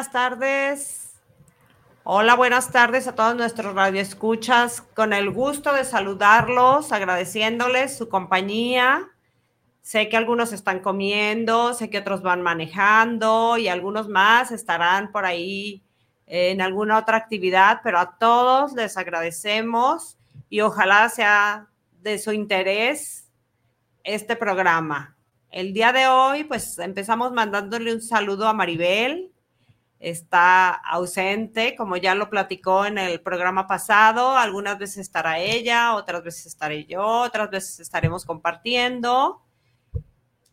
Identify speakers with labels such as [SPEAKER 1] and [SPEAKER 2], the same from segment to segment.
[SPEAKER 1] Buenas tardes. Hola, buenas tardes a todos nuestros radioescuchas. Con el gusto de saludarlos, agradeciéndoles su compañía. Sé que algunos están comiendo, sé que otros van manejando y algunos más estarán por ahí en alguna otra actividad, pero a todos les agradecemos y ojalá sea de su interés este programa. El día de hoy, pues empezamos mandándole un saludo a Maribel. Está ausente, como ya lo platicó en el programa pasado. Algunas veces estará ella, otras veces estaré yo, otras veces estaremos compartiendo.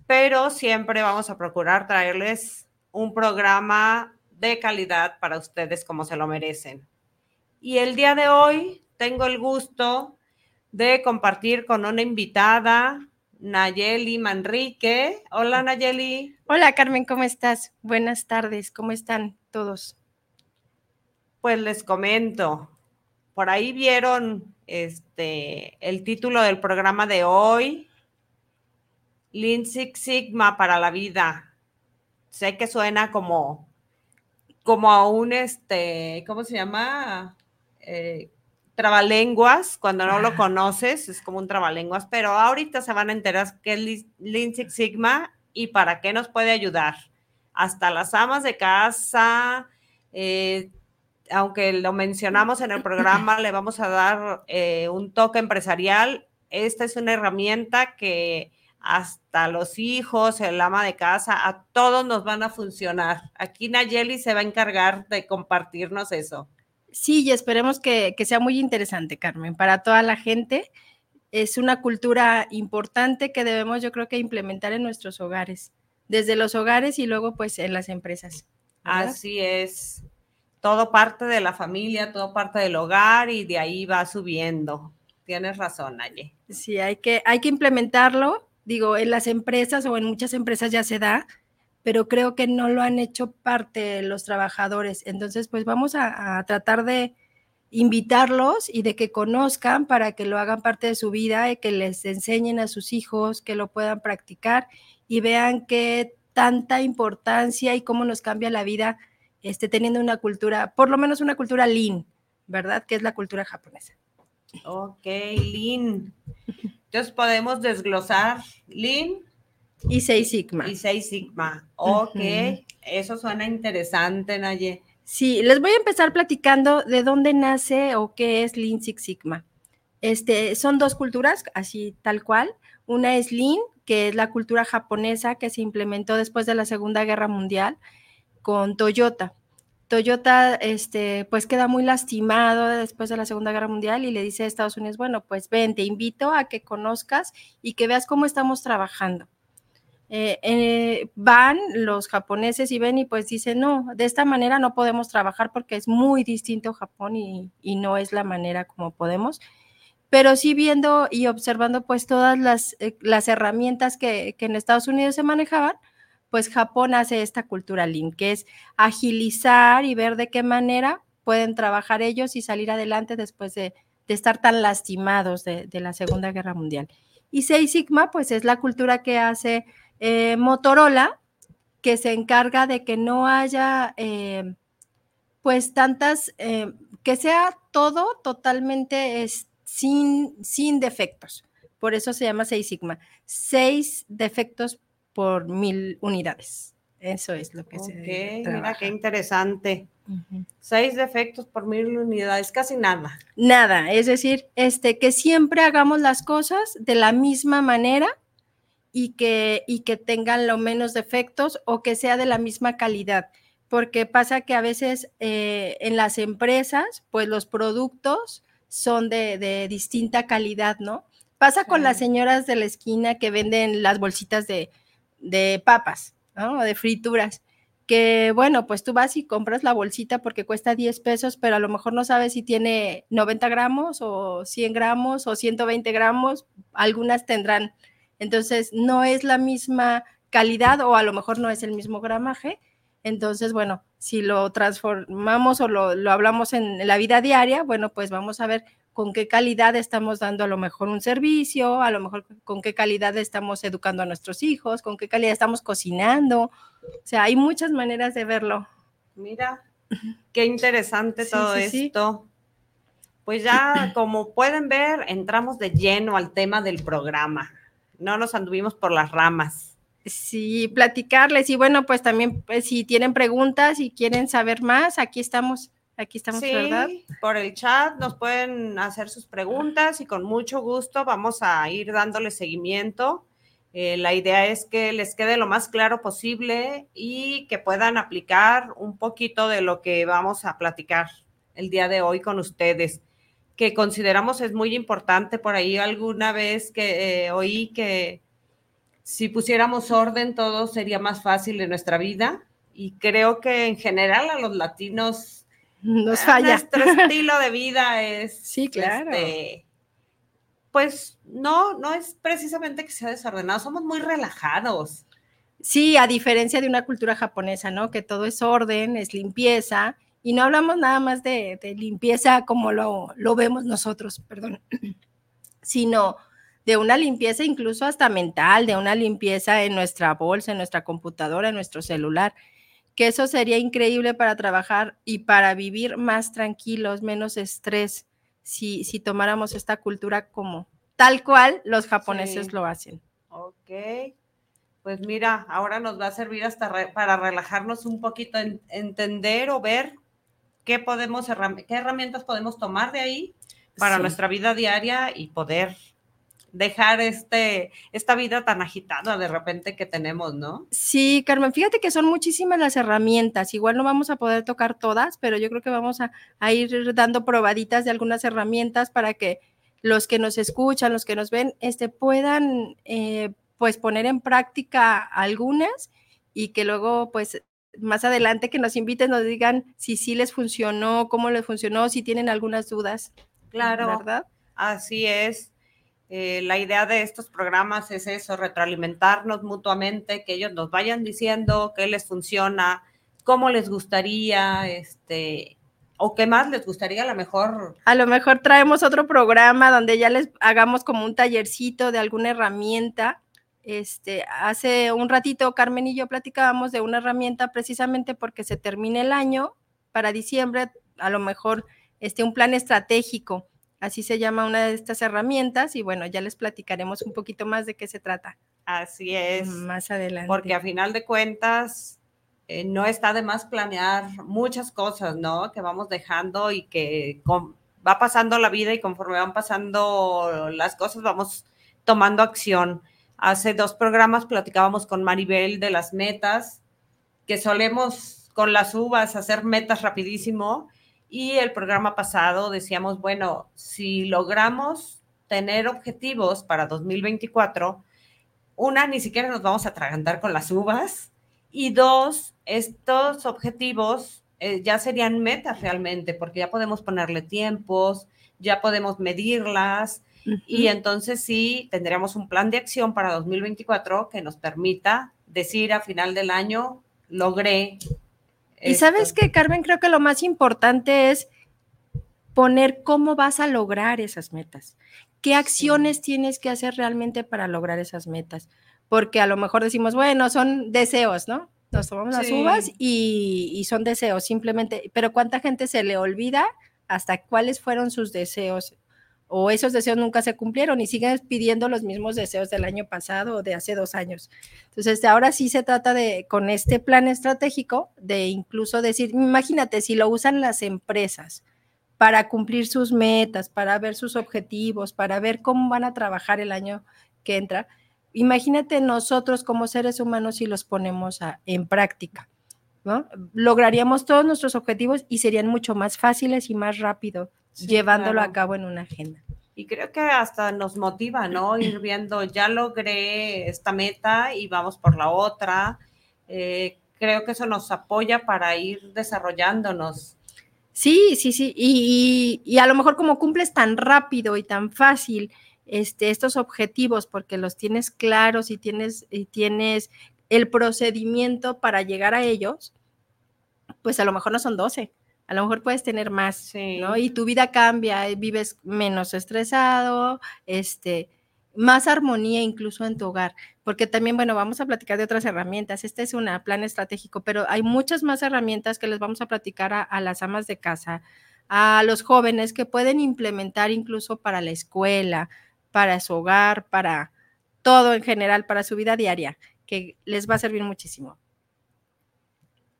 [SPEAKER 1] Pero siempre vamos a procurar traerles un programa de calidad para ustedes como se lo merecen. Y el día de hoy tengo el gusto de compartir con una invitada, Nayeli Manrique. Hola Nayeli.
[SPEAKER 2] Hola Carmen, ¿cómo estás? Buenas tardes, ¿cómo están todos?
[SPEAKER 1] Pues les comento, por ahí vieron este el título del programa de hoy, Lean Six Sigma para la vida. Sé que suena como como a un este, ¿cómo se llama? Eh, trabalenguas, cuando no lo conoces, es como un trabalenguas, pero ahorita se van a enterar qué es Lean Six Sigma y para qué nos puede ayudar. Hasta las amas de casa, eh, aunque lo mencionamos en el programa, le vamos a dar eh, un toque empresarial. Esta es una herramienta que hasta los hijos, el ama de casa, a todos nos van a funcionar. Aquí Nayeli se va a encargar de compartirnos eso.
[SPEAKER 2] Sí, y esperemos que, sea muy interesante, Carmen, para toda la gente. Es una cultura importante que debemos, yo creo que, implementar en nuestros hogares, desde los hogares y luego, pues, en las empresas.
[SPEAKER 1] Así es. Todo parte de la familia, todo parte del hogar y de ahí va subiendo. Tienes razón, Naye.
[SPEAKER 2] Sí, hay que, hay que implementarlo. Digo, en las empresas o en muchas empresas ya se da, pero creo que no lo han hecho parte los trabajadores. Entonces, pues vamos a, tratar de invitarlos y de que conozcan para que lo hagan parte de su vida y que les enseñen a sus hijos, que lo puedan practicar y vean qué tanta importancia y cómo nos cambia la vida este, teniendo una cultura, por lo menos una cultura lean, ¿verdad? Que es la cultura japonesa.
[SPEAKER 1] Ok, lean. Entonces podemos desglosar lean
[SPEAKER 2] y seis Sigma.
[SPEAKER 1] Y seis Sigma. Ok, eso suena interesante, Naye.
[SPEAKER 2] Sí, les voy a empezar platicando de dónde nace o qué es Lean Six Sigma. Este, son dos culturas, así tal cual. Una es Lean, que es la cultura japonesa que se implementó después de la Segunda Guerra Mundial con Toyota. Toyota, este, pues queda muy lastimado después de la Segunda Guerra Mundial y le dice a Estados Unidos, bueno, pues ven, te invito a que conozcas y que veas cómo estamos trabajando. Eh, eh, van los japoneses y ven y pues dicen, no, de esta manera no podemos trabajar porque es muy distinto Japón y, no es la manera como podemos. Pero sí viendo y observando pues todas las, eh, las herramientas que, que, en Estados Unidos se manejaban, pues Japón hace esta cultura Lean, que es agilizar y ver de qué manera pueden trabajar ellos y salir adelante después de, de estar tan lastimados de, de la Segunda Guerra Mundial. Y Seis Sigma pues es la cultura que hace eh, Motorola, que se encarga de que no haya, eh, pues, tantas, eh, que sea todo totalmente sin, sin defectos. Por eso se llama 6 sigma. Seis defectos por mil unidades. Eso es lo que se
[SPEAKER 1] Mira qué interesante. Seis defectos por mil unidades, casi nada.
[SPEAKER 2] Nada, es decir, este, que siempre hagamos las cosas de la misma manera y que, y que tengan lo menos defectos o que sea de la misma calidad, porque pasa que a veces eh, en las empresas, pues los productos son de, distinta calidad, ¿no? Pasa con las señoras de la esquina que venden las bolsitas de, de papas, ¿no? O de frituras que bueno, pues tú vas y compras la bolsita porque cuesta 10 pesos, pero a lo mejor no sabes si tiene 90 gramos o 100 gramos o 120 gramos, algunas tendrán entonces, no es la misma calidad o a lo mejor no es el mismo gramaje. Entonces, bueno, si lo transformamos o lo, hablamos en la vida diaria, bueno, pues vamos a ver con qué calidad estamos dando a lo mejor un servicio, a lo mejor con qué calidad estamos educando a nuestros hijos, con qué calidad estamos cocinando. O sea, hay muchas maneras de verlo.
[SPEAKER 1] Mira, qué interesante todo esto. Pues ya, como pueden ver, entramos de lleno al tema del programa. No nos anduvimos por las ramas.
[SPEAKER 2] Sí, platicarles. Y bueno, pues también pues, si tienen preguntas y quieren saber más, aquí estamos. Aquí estamos, sí, ¿verdad?
[SPEAKER 1] Por el chat nos pueden hacer sus preguntas y con mucho gusto vamos a ir dándole seguimiento. Eh, la idea es que les quede lo más claro posible y que puedan aplicar un poquito de lo que vamos a platicar el día de hoy con ustedes que consideramos es muy importante. Por ahí alguna vez que eh, oí que si pusiéramos orden todo sería más fácil en nuestra vida y creo que en general a los latinos
[SPEAKER 2] nos falla.
[SPEAKER 1] Nuestro estilo de vida es
[SPEAKER 2] sí, claro. Este,
[SPEAKER 1] pues no, no es precisamente que sea desordenado, somos muy relajados.
[SPEAKER 2] Sí, a diferencia de una cultura japonesa, ¿no? Que todo es orden, es limpieza y no hablamos nada más de, limpieza como lo, vemos nosotros, perdón, sino de una limpieza incluso hasta mental, de una limpieza en nuestra bolsa, en nuestra computadora, en nuestro celular, que eso sería increíble para trabajar y para vivir más tranquilos, menos estrés, si, si tomáramos esta cultura como tal cual los japoneses lo hacen.
[SPEAKER 1] Ok. Pues mira, ahora nos va a servir hasta para relajarnos un poquito, entender o ver qué podemos, qué herramientas podemos tomar de ahí para nuestra vida diaria y poder dejar este, esta vida tan agitada de repente que tenemos, ¿no?
[SPEAKER 2] Sí, Carmen, fíjate que son muchísimas las herramientas. Igual no vamos a poder tocar todas, pero yo creo que vamos a, ir dando probaditas de algunas herramientas para que los que nos escuchan, los que nos ven, este, puedan eh, pues poner en práctica algunas y que luego pues más adelante que nos inviten, nos digan si sí les funcionó, cómo les funcionó, si tienen algunas dudas.
[SPEAKER 1] Claro, ¿verdad? Así es. Eh, la idea de estos programas es eso, retroalimentarnos mutuamente, que ellos nos vayan diciendo qué les funciona, cómo les gustaría, este, o qué más les gustaría, a lo mejor.
[SPEAKER 2] A lo mejor traemos otro programa donde ya les hagamos como un tallercito de alguna herramienta este, hace un ratito Carmen y yo platicábamos de una herramienta precisamente porque se termina el año, para diciembre, a lo mejor este, un plan estratégico, así se llama una de estas herramientas, y bueno, ya les platicaremos un poquito más de qué se trata.
[SPEAKER 1] Así es.
[SPEAKER 2] Más adelante.
[SPEAKER 1] Porque a final de cuentas, eh, no está de más planear muchas cosas, ¿no? Que vamos dejando y que va pasando la vida y conforme van pasando las cosas, vamos tomando acción. Hace dos programas platicábamos con Maribel de las metas, que solemos con las uvas hacer metas rapidísimo. Y el programa pasado decíamos, bueno, si logramos tener objetivos para 2024, una, ni siquiera nos vamos a atragantar con las uvas. Y dos, estos objetivos eh, ya serían metas realmente, porque ya podemos ponerle tiempos, ya podemos medirlas, y entonces sí, tendríamos un plan de acción para 2024 que nos permita decir a final del año, logré.
[SPEAKER 2] Y sabes que, Carmen, creo que lo más importante es poner cómo vas a lograr esas metas. ¿Qué acciones tienes que hacer realmente para lograr esas metas? Porque a lo mejor decimos, bueno, son deseos, ¿no? Nos tomamos las uvas y, y, son deseos simplemente, pero ¿cuánta gente se le olvida hasta cuáles fueron sus deseos o esos deseos nunca se cumplieron y siguen pidiendo los mismos deseos del año pasado o de hace dos años. Entonces, ahora sí se trata de, con este plan estratégico, de incluso decir, imagínate, si lo usan las empresas para cumplir sus metas, para ver sus objetivos, para ver cómo van a trabajar el año que entra, imagínate nosotros como seres humanos si los ponemos en práctica. ¿no? Lograríamos todos nuestros objetivos y serían mucho más fáciles y más rápido llevándolo a cabo en una agenda.
[SPEAKER 1] Y creo que hasta nos motiva, ¿no? Ir viendo, ya logré esta meta y vamos por la otra. Eh, creo que eso nos apoya para ir desarrollándonos.
[SPEAKER 2] Sí, sí, sí. Y, y, a lo mejor como cumples tan rápido y tan fácil este, estos objetivos, porque los tienes claros y tienes, y tienes el procedimiento para llegar a ellos, pues a lo mejor no son 12, a lo mejor puedes tener más, ¿no? Y tu vida cambia, eh, vives menos estresado, este, más armonía incluso en tu hogar, porque también, bueno, vamos a platicar de otras herramientas. Este es un plan estratégico, pero hay muchas más herramientas que les vamos a platicar a, a las amas de casa, a los jóvenes que pueden implementar incluso para la escuela, para su hogar, para todo en general, para su vida diaria, que les va a servir muchísimo.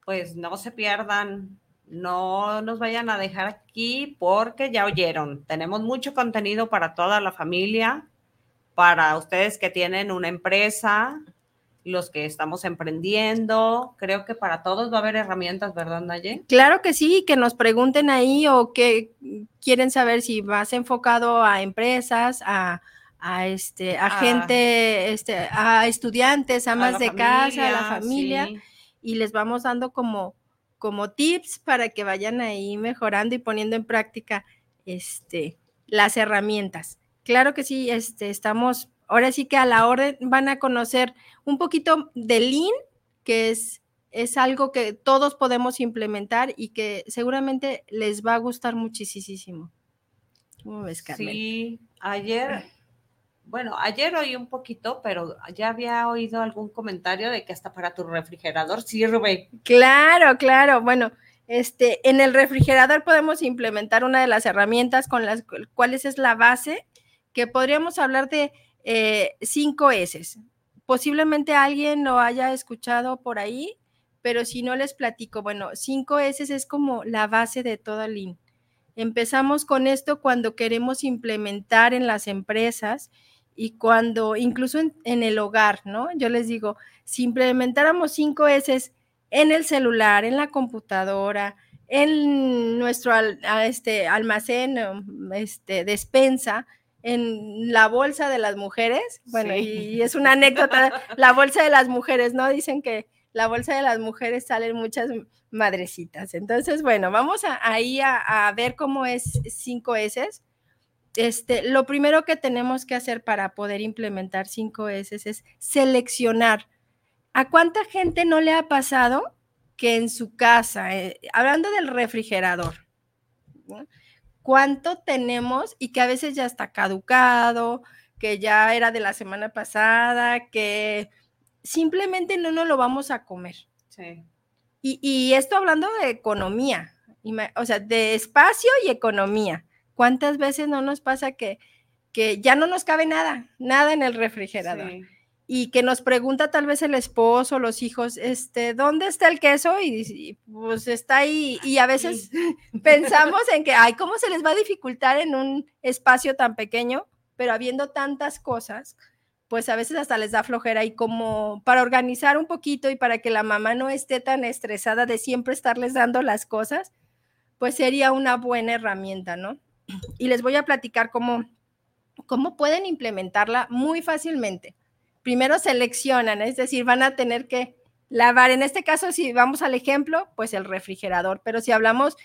[SPEAKER 1] Pues no se pierdan no nos vayan a dejar aquí porque ya oyeron, tenemos mucho contenido para toda la familia, para ustedes que tienen una empresa, los que estamos emprendiendo, creo que para todos va a haber herramientas, ¿verdad, Naye?
[SPEAKER 2] Claro que sí, que nos pregunten ahí o que quieren saber si vas enfocado a empresas, a, este, a, gente, este, a estudiantes, a más de casa, a la familia, y les vamos dando como como tips para que vayan ahí mejorando y poniendo en práctica este, las herramientas. Claro que sí, este, estamos, ahora sí que a la orden van a conocer un poquito de Lean, que es, es algo que todos podemos implementar y que seguramente les va a gustar muchísimo.
[SPEAKER 1] ¿Cómo ves, Carmen? Sí, ayer bueno, ayer oí un poquito, pero ya había oído algún comentario de que hasta para tu refrigerador sirve.
[SPEAKER 2] Claro, claro. Bueno, este, en el refrigerador podemos implementar una de las herramientas con las cuales es la base, que podríamos hablar de eh, cinco S. Posiblemente alguien lo haya escuchado por ahí, pero si no les platico, bueno, cinco S es como la base de toda Lean. Empezamos con esto cuando queremos implementar en las empresas y cuando, incluso en, el hogar, ¿no? Yo les digo, si implementáramos cinco S en el celular, en la computadora, en nuestro este, almacén, um, este, despensa, en la bolsa de las mujeres, bueno, y, es una anécdota, la bolsa de las mujeres, ¿no? Dicen que la bolsa de las mujeres salen muchas madrecitas. Entonces, bueno, vamos a, ahí a, a ver cómo es cinco S este, lo primero que tenemos que hacer para poder implementar 5S es seleccionar. ¿A cuánta gente no le ha pasado que en su casa, eh, hablando del refrigerador, cuánto tenemos y que a veces ya está caducado, que ya era de la semana pasada, que simplemente no nos lo vamos a comer? Sí. Y, y esto hablando de economía, o sea, de espacio y economía. ¿Cuántas veces no nos pasa que, que ya no nos cabe nada, nada en el refrigerador? Y que nos pregunta tal vez el esposo, los hijos, este, ¿dónde está el queso? Y, pues está ahí. Y a veces pensamos en que, ay, ¿cómo se les va a dificultar en un espacio tan pequeño? Pero habiendo tantas cosas, pues a veces hasta les da flojera y como para organizar un poquito y para que la mamá no esté tan estresada de siempre estarles dando las cosas, pues sería una buena herramienta, ¿no? Y les voy a platicar cómo, cómo pueden implementarla muy fácilmente. Primero seleccionan, es decir, van a tener que lavar, en este caso, si vamos al ejemplo, pues el refrigerador, pero si hablamos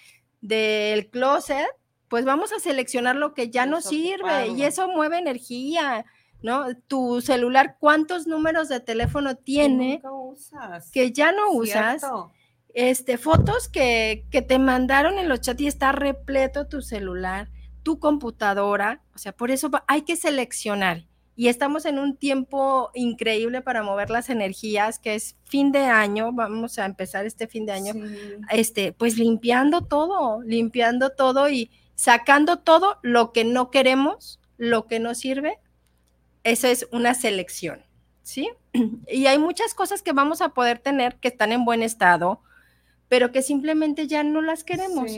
[SPEAKER 2] del closet, pues vamos a seleccionar lo que ya no sirve y eso mueve energía, ¿no? Tu celular, ¿cuántos números de teléfono tiene que, ya no usas? Este, fotos que, que, te mandaron en los chats y está repleto tu celular, tu computadora, o sea, por eso hay que seleccionar. Y estamos en un tiempo increíble para mover las energías, que es fin de año, vamos a empezar este fin de año, este, pues limpiando todo, limpiando todo y sacando todo lo que no queremos, lo que no sirve. Eso es una selección, ¿sí? Y hay muchas cosas que vamos a poder tener que están en buen estado, pero que simplemente ya no las queremos.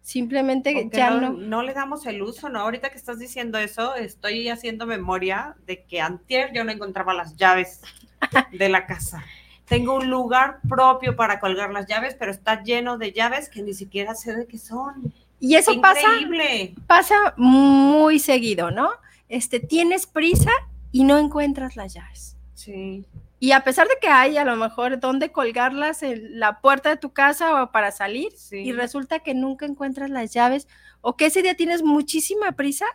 [SPEAKER 2] Simplemente ya no,
[SPEAKER 1] no, le damos el uso, ¿no? Ahorita que estás diciendo eso, estoy haciendo memoria de que antier yo no encontraba las llaves de la casa. Tengo un lugar propio para colgar las llaves, pero está lleno de llaves que ni siquiera sé de qué son.
[SPEAKER 2] Y eso pasa, pasa muy seguido, ¿no? Este, tienes prisa y no encuentras las llaves. Sí. Y a pesar de que hay a lo mejor dónde colgarlas en la puerta de tu casa o para salir, y resulta que nunca encuentras las llaves, o que ese día tienes muchísima prisa,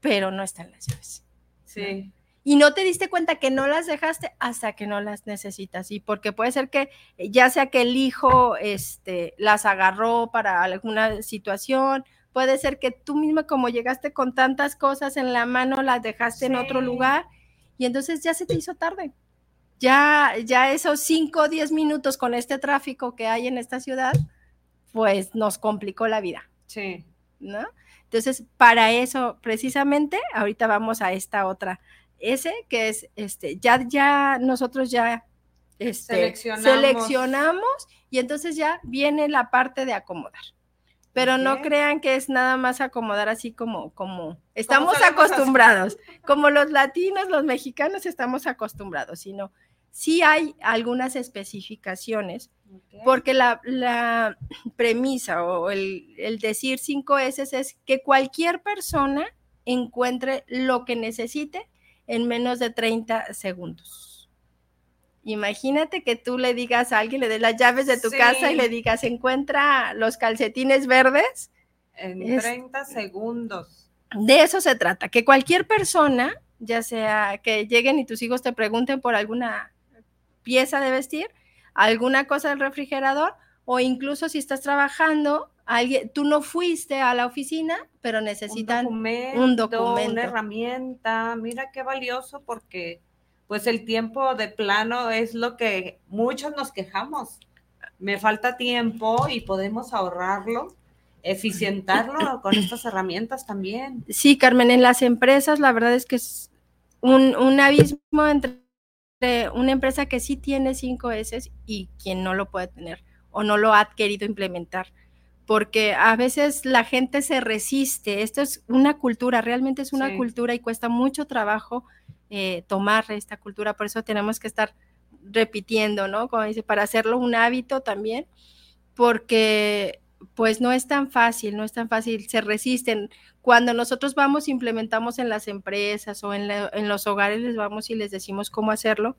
[SPEAKER 2] pero no están las llaves. Sí. Y no te diste cuenta que no las dejaste hasta que no las necesitas. Y porque puede ser que ya sea que el hijo este, las agarró para alguna situación, puede ser que tú misma como llegaste con tantas cosas en la mano, las dejaste en otro lugar y entonces ya se te hizo tarde. Ya, ya esos 5 o 10 minutos con este tráfico que hay en esta ciudad, pues nos complicó la vida.
[SPEAKER 1] Sí.
[SPEAKER 2] ¿No? Entonces, para eso, precisamente, ahorita vamos a esta otra ese que es, este, ya, ya nosotros ya este, seleccionamos. y entonces ya viene la parte de acomodar. Pero no crean que es nada más acomodar así como, como estamos acostumbrados, como los latinos, los mexicanos estamos acostumbrados, sino sí hay algunas especificaciones, porque la, la, premisa o el, el decir cinco S es que cualquier persona encuentre lo que necesite en menos de 30 segundos. Imagínate que tú le digas a alguien, le des las llaves de tu casa y le digas, encuentra los calcetines verdes.
[SPEAKER 1] En 30 segundos.
[SPEAKER 2] De eso se trata, que cualquier persona, ya sea que lleguen y tus hijos te pregunten por alguna pieza de vestir, alguna cosa del refrigerador, o incluso si estás trabajando, alguien, tú no fuiste a la oficina, pero necesitan un documento,
[SPEAKER 1] una herramienta. Mira qué valioso porque pues el tiempo de plano es lo que muchos nos quejamos. Me falta tiempo y podemos ahorrarlo, eficientarlo con estas herramientas también.
[SPEAKER 2] Sí, Carmen, en las empresas la verdad es que es un, un abismo entre una empresa que sí tiene cinco S y quien no lo puede tener o no lo ha querido implementar porque a veces la gente se resiste. Esto es una cultura, realmente es una cultura y cuesta mucho trabajo eh, tomar esta cultura, por eso tenemos que estar repitiendo, ¿no? Como dice, para hacerlo un hábito también, porque pues no es tan fácil, no es tan fácil, se resisten. Cuando nosotros vamos, implementamos en las empresas o en, en los hogares, les vamos y les decimos cómo hacerlo,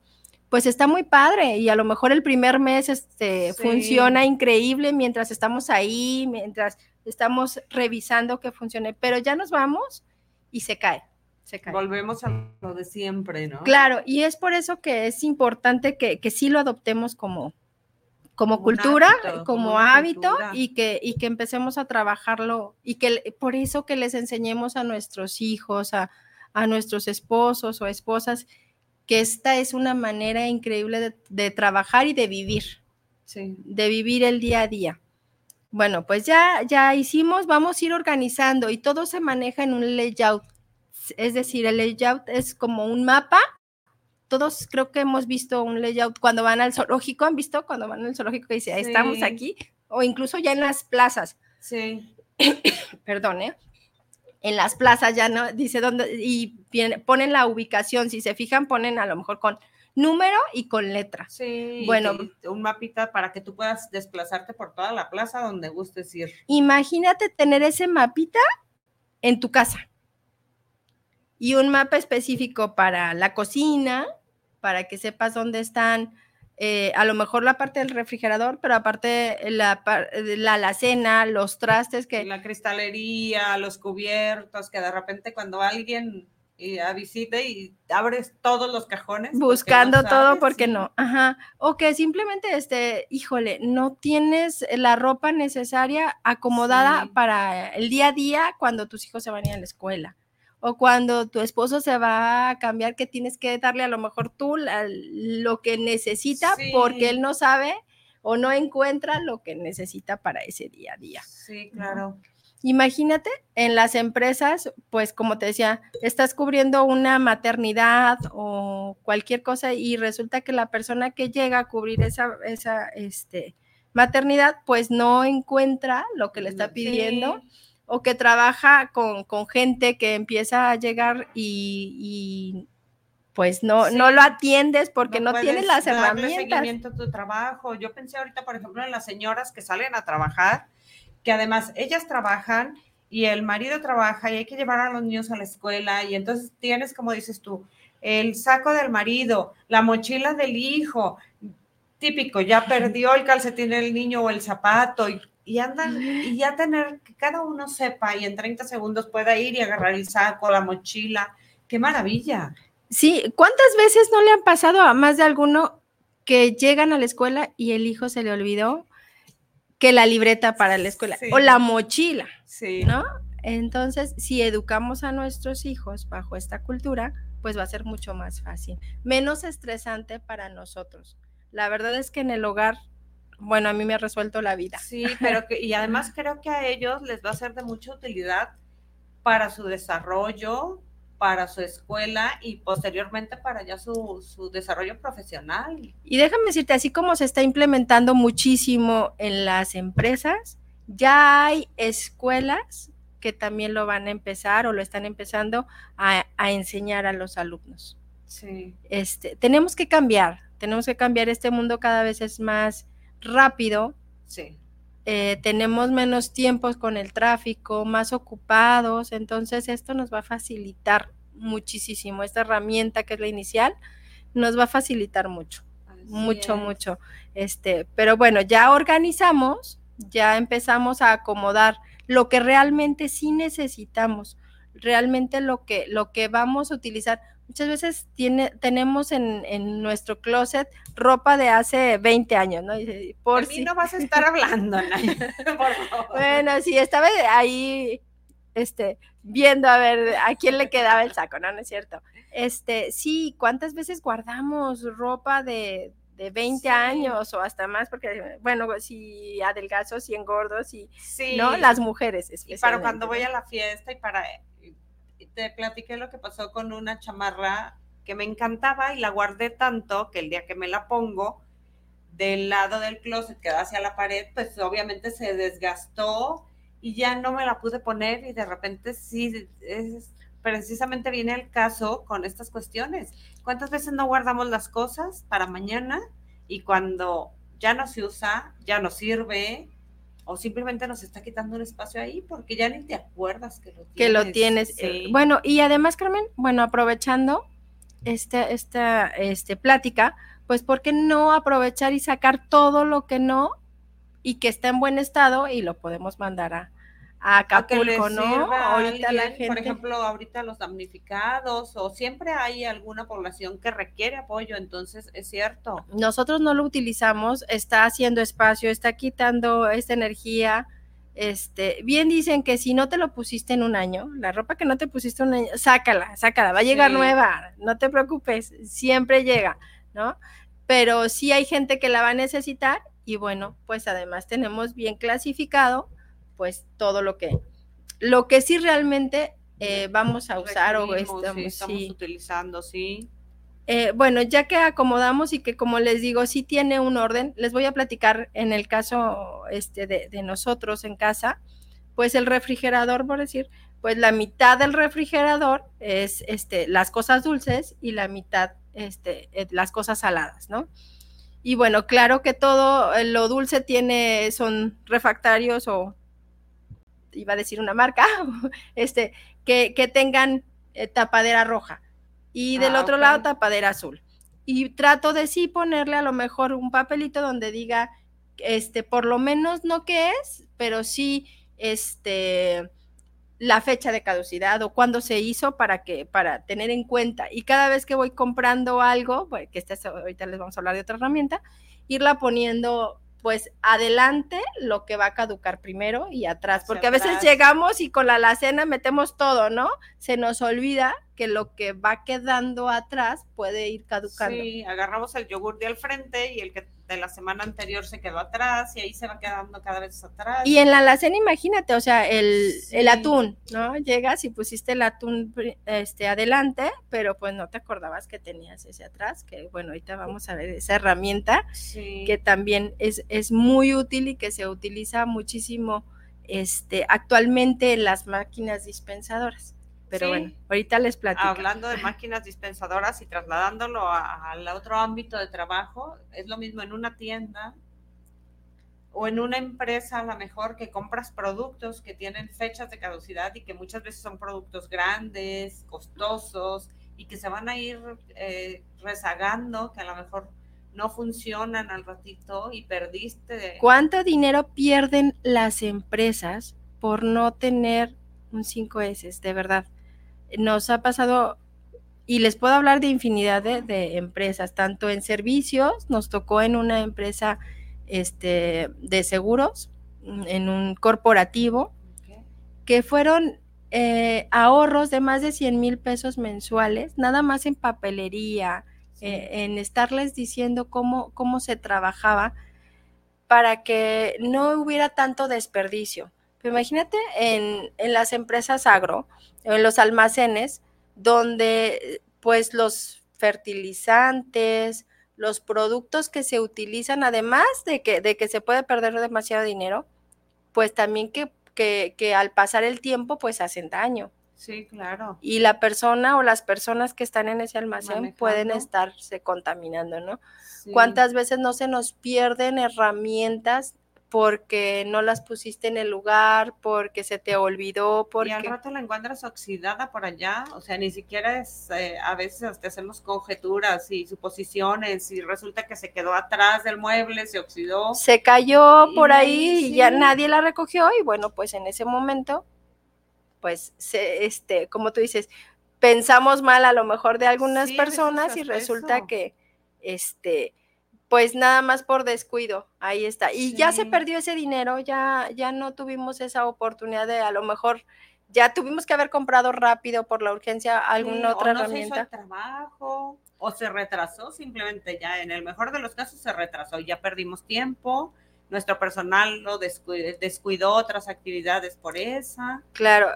[SPEAKER 2] pues está muy padre y a lo mejor el primer mes este, funciona increíble mientras estamos ahí, mientras estamos revisando que funcione, pero ya nos vamos y se cae. Se cae.
[SPEAKER 1] Volvemos a lo de siempre, ¿no?
[SPEAKER 2] Claro, y es por eso que es importante que, que sí lo adoptemos como, como, cultura, como hábito y que, y que empecemos a trabajarlo y que por eso que les enseñemos a nuestros hijos, a, a nuestros esposos o esposas, que esta es una manera increíble de, trabajar y de vivir, de vivir el día a día. Bueno, pues ya, ya hicimos, vamos a ir organizando y todo se maneja en un layout. Es decir, el layout es como un mapa. Todos creo que hemos visto un layout cuando van al zoológico, ¿han visto cuando van al zoológico que dice, estamos aquí? O incluso ya en las plazas.
[SPEAKER 1] Sí.
[SPEAKER 2] Perdón, ¿eh? en las plazas ya no, dice dónde, y ponen la ubicación, si se fijan, ponen a lo mejor con número y con letra.
[SPEAKER 1] Sí, bueno, un mapita para que tú puedas desplazarte por toda la plaza donde gustes ir.
[SPEAKER 2] Imagínate tener ese mapita en tu casa y un mapa específico para la cocina, para que sepas dónde están eh, a lo mejor la parte del refrigerador, pero aparte la, la alacena, los trastes que...
[SPEAKER 1] La cristalería, los cubiertos, que de repente cuando alguien y a visite y abres todos los cajones.
[SPEAKER 2] Buscando todo porque no. Ajá. O que simplemente, este, híjole, no tienes la ropa necesaria acomodada para el día a día cuando tus hijos se van a ir a la escuela o cuando tu esposo se va a cambiar, que tienes que darle a lo mejor tú lo que necesita porque él no sabe o no encuentra lo que necesita para ese día a día.
[SPEAKER 1] Sí, claro.
[SPEAKER 2] Imagínate en las empresas, pues como te decía, estás cubriendo una maternidad o cualquier cosa y resulta que la persona que llega a cubrir esa, esa este, maternidad, pues no encuentra lo que le está pidiendo o que trabaja con, gente que empieza a llegar y, pues no, no lo atiendes porque no, tienes las herramientas.
[SPEAKER 1] seguimiento a tu trabajo. Yo pensé ahorita, por ejemplo, en las señoras que salen a trabajar, que además ellas trabajan y el marido trabaja y hay que llevar a los niños a la escuela y entonces tienes, como dices tú, el saco del marido, la mochila del hijo, típico, ya perdió el calcetín del niño o el zapato y y andan, y ya tener que cada uno sepa y en 30 segundos pueda ir y agarrar el saco, la mochila. ¡Qué maravilla!
[SPEAKER 2] Sí, ¿cuántas veces no le han pasado a más de alguno que llegan a la escuela y el hijo se le olvidó? que la libreta para la escuela
[SPEAKER 1] Sí.
[SPEAKER 2] o la mochila,
[SPEAKER 1] Sí.
[SPEAKER 2] ¿no? Entonces, si educamos a nuestros hijos bajo esta cultura, pues va a ser mucho más fácil, menos estresante para nosotros. La verdad es que en el hogar, bueno, a mí me ha resuelto la vida.
[SPEAKER 1] Sí, pero que, y además creo que a ellos les va a ser de mucha utilidad para su desarrollo, para su escuela y posteriormente para ya su, su desarrollo profesional.
[SPEAKER 2] Y déjame decirte, así como se está implementando muchísimo en las empresas, ya hay escuelas que también lo van a empezar o lo están empezando a, a enseñar a los alumnos.
[SPEAKER 1] Sí.
[SPEAKER 2] Este, tenemos que cambiar, tenemos que cambiar. Este mundo cada vez es más rápido,
[SPEAKER 1] Sí.
[SPEAKER 2] eh, tenemos menos tiempos con el tráfico, más ocupados, entonces esto nos va a facilitar muchísimo. Esta herramienta que es la inicial nos va a facilitar mucho
[SPEAKER 1] así
[SPEAKER 2] mucho,
[SPEAKER 1] es.
[SPEAKER 2] mucho. Este, pero bueno, ya organizamos, ya empezamos a acomodar lo que realmente sí necesitamos, realmente lo que, lo que vamos a utilizar. Muchas veces tiene, tenemos en, en nuestro closet ropa de hace 20 años, ¿no? Y Por
[SPEAKER 1] de mí
[SPEAKER 2] si-
[SPEAKER 1] no vas a estar hablando, Naya, por favor.
[SPEAKER 2] Bueno, sí, estaba ahí este, viendo a ver a quién le quedaba el saco, ¿no? No es cierto. Este, sí, ¿cuántas veces guardamos ropa de, de 20
[SPEAKER 1] Sí.
[SPEAKER 2] años o hasta más? Porque, bueno, si adelgazo, si engordo, si,
[SPEAKER 1] Sí.
[SPEAKER 2] ¿no? Las mujeres,
[SPEAKER 1] Y para cuando
[SPEAKER 2] especialmente,
[SPEAKER 1] voy a la fiesta y para y te platiqué lo que pasó con una chamarra que me encantaba y la guardé tanto que el día que me la pongo del lado del closet que da hacia la pared, pues obviamente se desgastó y ya no me la pude poner y de repente sí es precisamente viene el caso con estas cuestiones. ¿Cuántas veces no guardamos las cosas para mañana y cuando ya no se usa, ya no sirve, o simplemente nos está quitando un espacio ahí porque ya ni te acuerdas que lo tienes.
[SPEAKER 2] que lo tienes. eh,
[SPEAKER 1] Sí.
[SPEAKER 2] Bueno, y además, Carmen, bueno, aprovechando esta, esta este, plática, pues, ¿por qué no aprovechar y sacar todo lo que no y que está en buen estado y lo podemos mandar a, a Acapulco, ¿no?
[SPEAKER 1] sirva
[SPEAKER 2] Ahorita la
[SPEAKER 1] alguien,
[SPEAKER 2] gente.
[SPEAKER 1] Por ejemplo, ahorita los damnificados o siempre hay alguna población que requiere apoyo, entonces es cierto.
[SPEAKER 2] nosotros no lo utilizamos, está haciendo espacio, está quitando esta energía. Este, bien dicen que si no te lo pusiste en un año, la ropa que no te pusiste un año, sácala, sácala, va a llegar
[SPEAKER 1] Sí.
[SPEAKER 2] nueva, no te preocupes, siempre llega, ¿no? Pero sí hay gente que la va a necesitar y bueno, pues además tenemos bien clasificado, pues todo lo que, lo que sí realmente eh, vamos a usar o
[SPEAKER 1] Requerimos, sí,
[SPEAKER 2] estamos,
[SPEAKER 1] estamos
[SPEAKER 2] sí.
[SPEAKER 1] utilizando, sí.
[SPEAKER 2] Eh, bueno, ya que acomodamos y que como les digo, sí tiene un orden, les voy a platicar en el caso este, de, de nosotros en casa, pues el refrigerador, por decir, pues la mitad del refrigerador es este, las cosas dulces y la mitad este, eh, las cosas saladas, ¿no? Y bueno, claro que todo lo dulce tiene, son refractarios o iba a decir una marca, este, que, que tengan eh, tapadera roja y del
[SPEAKER 1] Ah,
[SPEAKER 2] otro lado tapadera azul. Y trato de sí ponerle a lo mejor un papelito donde diga, este, por lo menos no qué es, pero sí, este, la fecha de caducidad o cuándo se hizo para que, para tener en cuenta. Y cada vez que voy comprando algo, que esta es- ahorita les vamos a hablar de otra herramienta, irla poniendo pues adelante lo que va a caducar primero y atrás, porque a veces llegamos y con la alacena metemos todo, ¿no? Se nos olvida que lo que va quedando atrás puede ir caducando.
[SPEAKER 1] Sí, agarramos el yogur de al frente y el que de la semana anterior se quedó atrás y ahí se va quedando cada vez atrás.
[SPEAKER 2] Y en la alacena, imagínate, o sea, el,
[SPEAKER 1] Sí.
[SPEAKER 2] el atún, ¿no? Llegas y pusiste el atún este, adelante, pero pues no te acordabas que tenías ese atrás, que bueno, ahorita vamos a ver esa herramienta
[SPEAKER 1] Sí.
[SPEAKER 2] que también es, es muy útil y que se utiliza muchísimo este, actualmente en las máquinas dispensadoras. Pero
[SPEAKER 1] Sí.
[SPEAKER 2] bueno, ahorita les platico.
[SPEAKER 1] Hablando de máquinas dispensadoras y trasladándolo al otro ámbito de trabajo, es lo mismo en una tienda o en una empresa a lo mejor que compras productos que tienen fechas de caducidad y que muchas veces son productos grandes, costosos y que se van a ir eh, rezagando, que a lo mejor no funcionan al ratito y perdiste.
[SPEAKER 2] ¿Cuánto dinero pierden las empresas por no tener un 5S? De verdad. Nos ha pasado, y les puedo hablar de infinidad de, de empresas, tanto en servicios, nos tocó en una empresa este, de seguros en un corporativo que fueron eh, ahorros de más de 100 mil pesos mensuales, nada más en papelería, eh, en estarles diciendo cómo, cómo se trabajaba para que no hubiera tanto desperdicio. Imagínate en, en, las empresas agro, en los almacenes, donde pues los fertilizantes, los productos que se utilizan, además de que, de que se puede perder demasiado dinero, pues también que que, al pasar el tiempo pues hacen daño.
[SPEAKER 1] Sí, claro.
[SPEAKER 2] Y la persona o las personas que están en ese almacén pueden estarse contaminando, ¿no? ¿Cuántas veces no se nos pierden herramientas porque no las pusiste en el lugar, porque se te olvidó, porque...
[SPEAKER 1] Y al rato la encuentras oxidada por allá, o sea, ni siquiera es, eh, a veces hasta hacemos conjeturas y suposiciones y resulta que se quedó atrás del mueble, se oxidó.
[SPEAKER 2] Se cayó por ahí y ya nadie la recogió y bueno, pues en ese momento, pues, se, este, como tú dices, pensamos mal a lo mejor de algunas personas y resulta que, este, pues nada más por descuido, ahí está. Y ya se perdió ese dinero, ya, ya no tuvimos esa oportunidad de a lo mejor ya tuvimos que haber comprado rápido por la urgencia alguna otra
[SPEAKER 1] o no
[SPEAKER 2] herramienta.
[SPEAKER 1] Se hizo el trabajo o se retrasó simplemente ya, en el mejor de los casos se retrasó, ya perdimos tiempo, nuestro personal lo descuidó, descuidó otras actividades por esa.
[SPEAKER 2] Claro,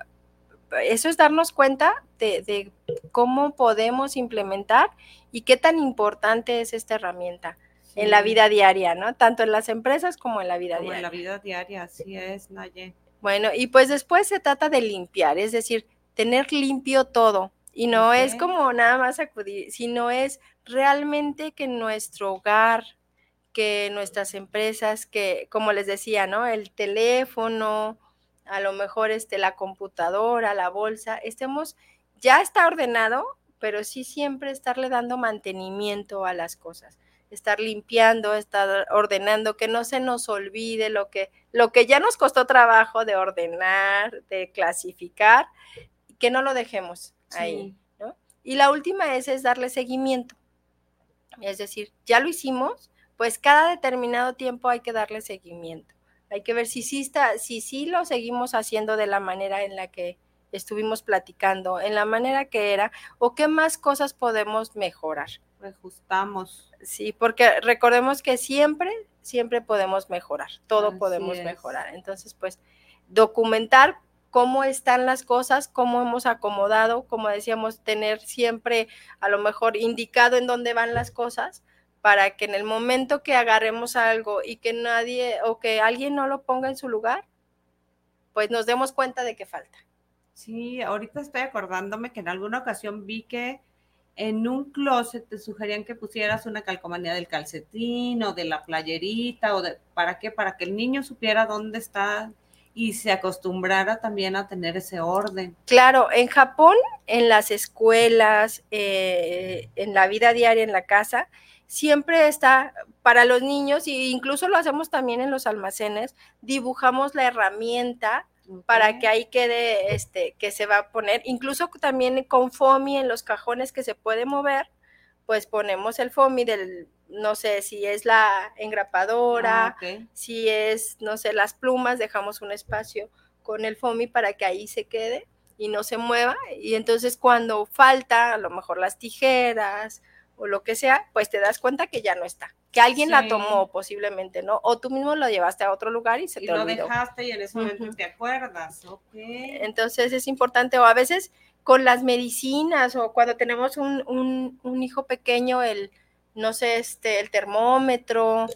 [SPEAKER 2] eso es darnos cuenta de, de, cómo podemos implementar y qué tan importante es esta herramienta en la vida diaria, ¿no? Tanto en las empresas como en la vida
[SPEAKER 1] como
[SPEAKER 2] diaria.
[SPEAKER 1] En la vida diaria, así es, Naye.
[SPEAKER 2] Bueno, y pues después se trata de limpiar, es decir, tener limpio todo. Y no es como nada más acudir, sino es realmente que nuestro hogar, que nuestras empresas, que como les decía, ¿no? El teléfono, a lo mejor este, la computadora, la bolsa, estemos, ya está ordenado, pero sí siempre estarle dando mantenimiento a las cosas estar limpiando, estar ordenando, que no se nos olvide lo que, lo que ya nos costó trabajo de ordenar, de clasificar, que no lo dejemos ahí. ¿no? Y la última es, es darle seguimiento. Es decir, ya lo hicimos, pues cada determinado tiempo hay que darle seguimiento. Hay que ver si sí, está, si sí lo seguimos haciendo de la manera en la que estuvimos platicando, en la manera que era, o qué más cosas podemos mejorar.
[SPEAKER 1] Ajustamos.
[SPEAKER 2] Sí, porque recordemos que siempre, siempre podemos mejorar, todo podemos mejorar. Entonces, pues, documentar cómo están las cosas, cómo hemos acomodado, como decíamos, tener siempre a lo mejor indicado en dónde van las cosas para que en el momento que agarremos algo y que nadie o que alguien no lo ponga en su lugar, pues nos demos cuenta de que falta.
[SPEAKER 1] Sí, ahorita estoy acordándome que en alguna ocasión vi que en un closet te sugerían que pusieras una calcomanía del calcetín o de la playerita o de para qué para que el niño supiera dónde está y se acostumbrara también a tener ese orden.
[SPEAKER 2] Claro, en Japón, en las escuelas, eh, en la vida diaria, en la casa, siempre está para los niños, e incluso lo hacemos también en los almacenes, dibujamos la herramienta para que ahí quede, este, que se va a poner, incluso también con FOMI en los cajones que se puede mover, pues ponemos el FOMI del, no sé, si es la engrapadora, ah, si es, no sé, las plumas, dejamos un espacio con el FOMI para que ahí se quede y no se mueva, y entonces cuando falta, a lo mejor las tijeras o lo que sea, pues te das cuenta que ya no está que alguien la tomó posiblemente, ¿no? O tú mismo lo llevaste a otro lugar y se te olvidó.
[SPEAKER 1] Y lo dejaste y en ese momento te acuerdas, ok.
[SPEAKER 2] Entonces es importante, o a veces con las medicinas, o cuando tenemos un, hijo pequeño, el, no sé, este, el termómetro,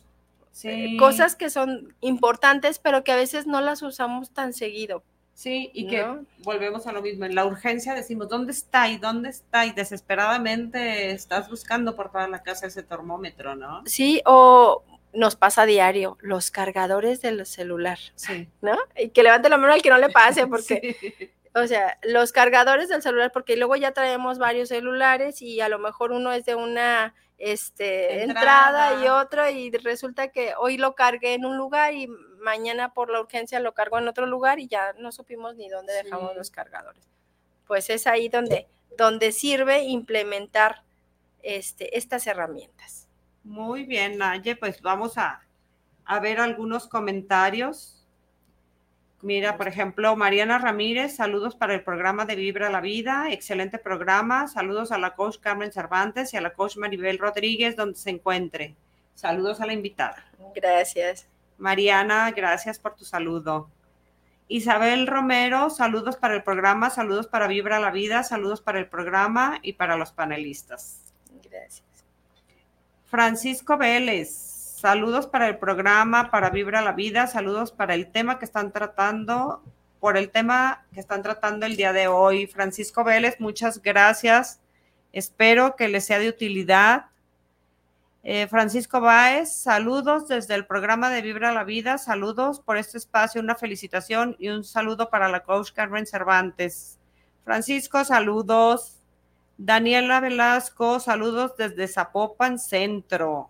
[SPEAKER 2] eh, cosas que son importantes, pero que a veces no las usamos tan seguido.
[SPEAKER 1] Sí, y que volvemos a lo mismo, en la urgencia decimos, ¿dónde está? ¿Y dónde está? Y desesperadamente estás buscando por toda la casa ese termómetro, ¿no?
[SPEAKER 2] Sí, o nos pasa a diario, los cargadores del celular, sí. ¿no? Y que levante la mano al que no le pase, porque, o sea, los cargadores del celular, porque luego ya traemos varios celulares y a lo mejor uno es de una este, entrada. y otro, y resulta que hoy lo cargué en un lugar y mañana por la urgencia lo cargo en otro lugar y ya no supimos ni dónde dejamos los cargadores. Pues es ahí donde, donde sirve implementar este, estas herramientas.
[SPEAKER 1] Muy bien, Naye, pues vamos a, a ver algunos comentarios. Mira, por ejemplo, Mariana Ramírez, saludos para el programa de Vibra la Vida, excelente programa. Saludos a la coach Carmen Cervantes y a la coach Maribel Rodríguez, donde se encuentre. Saludos a la invitada.
[SPEAKER 2] Gracias.
[SPEAKER 1] Mariana, gracias por tu saludo. Isabel Romero, saludos para el programa, saludos para Vibra la Vida, saludos para el programa y para los panelistas.
[SPEAKER 2] Gracias.
[SPEAKER 1] Francisco Vélez, Saludos para el programa, para Vibra la Vida, saludos para el tema que están tratando, por el tema que están tratando el día de hoy. Francisco Vélez, muchas gracias. Espero que les sea de utilidad. Eh, Francisco Báez, saludos desde el programa de Vibra la Vida, saludos por este espacio, una felicitación y un saludo para la coach Carmen Cervantes. Francisco, saludos. Daniela Velasco, saludos desde Zapopan Centro.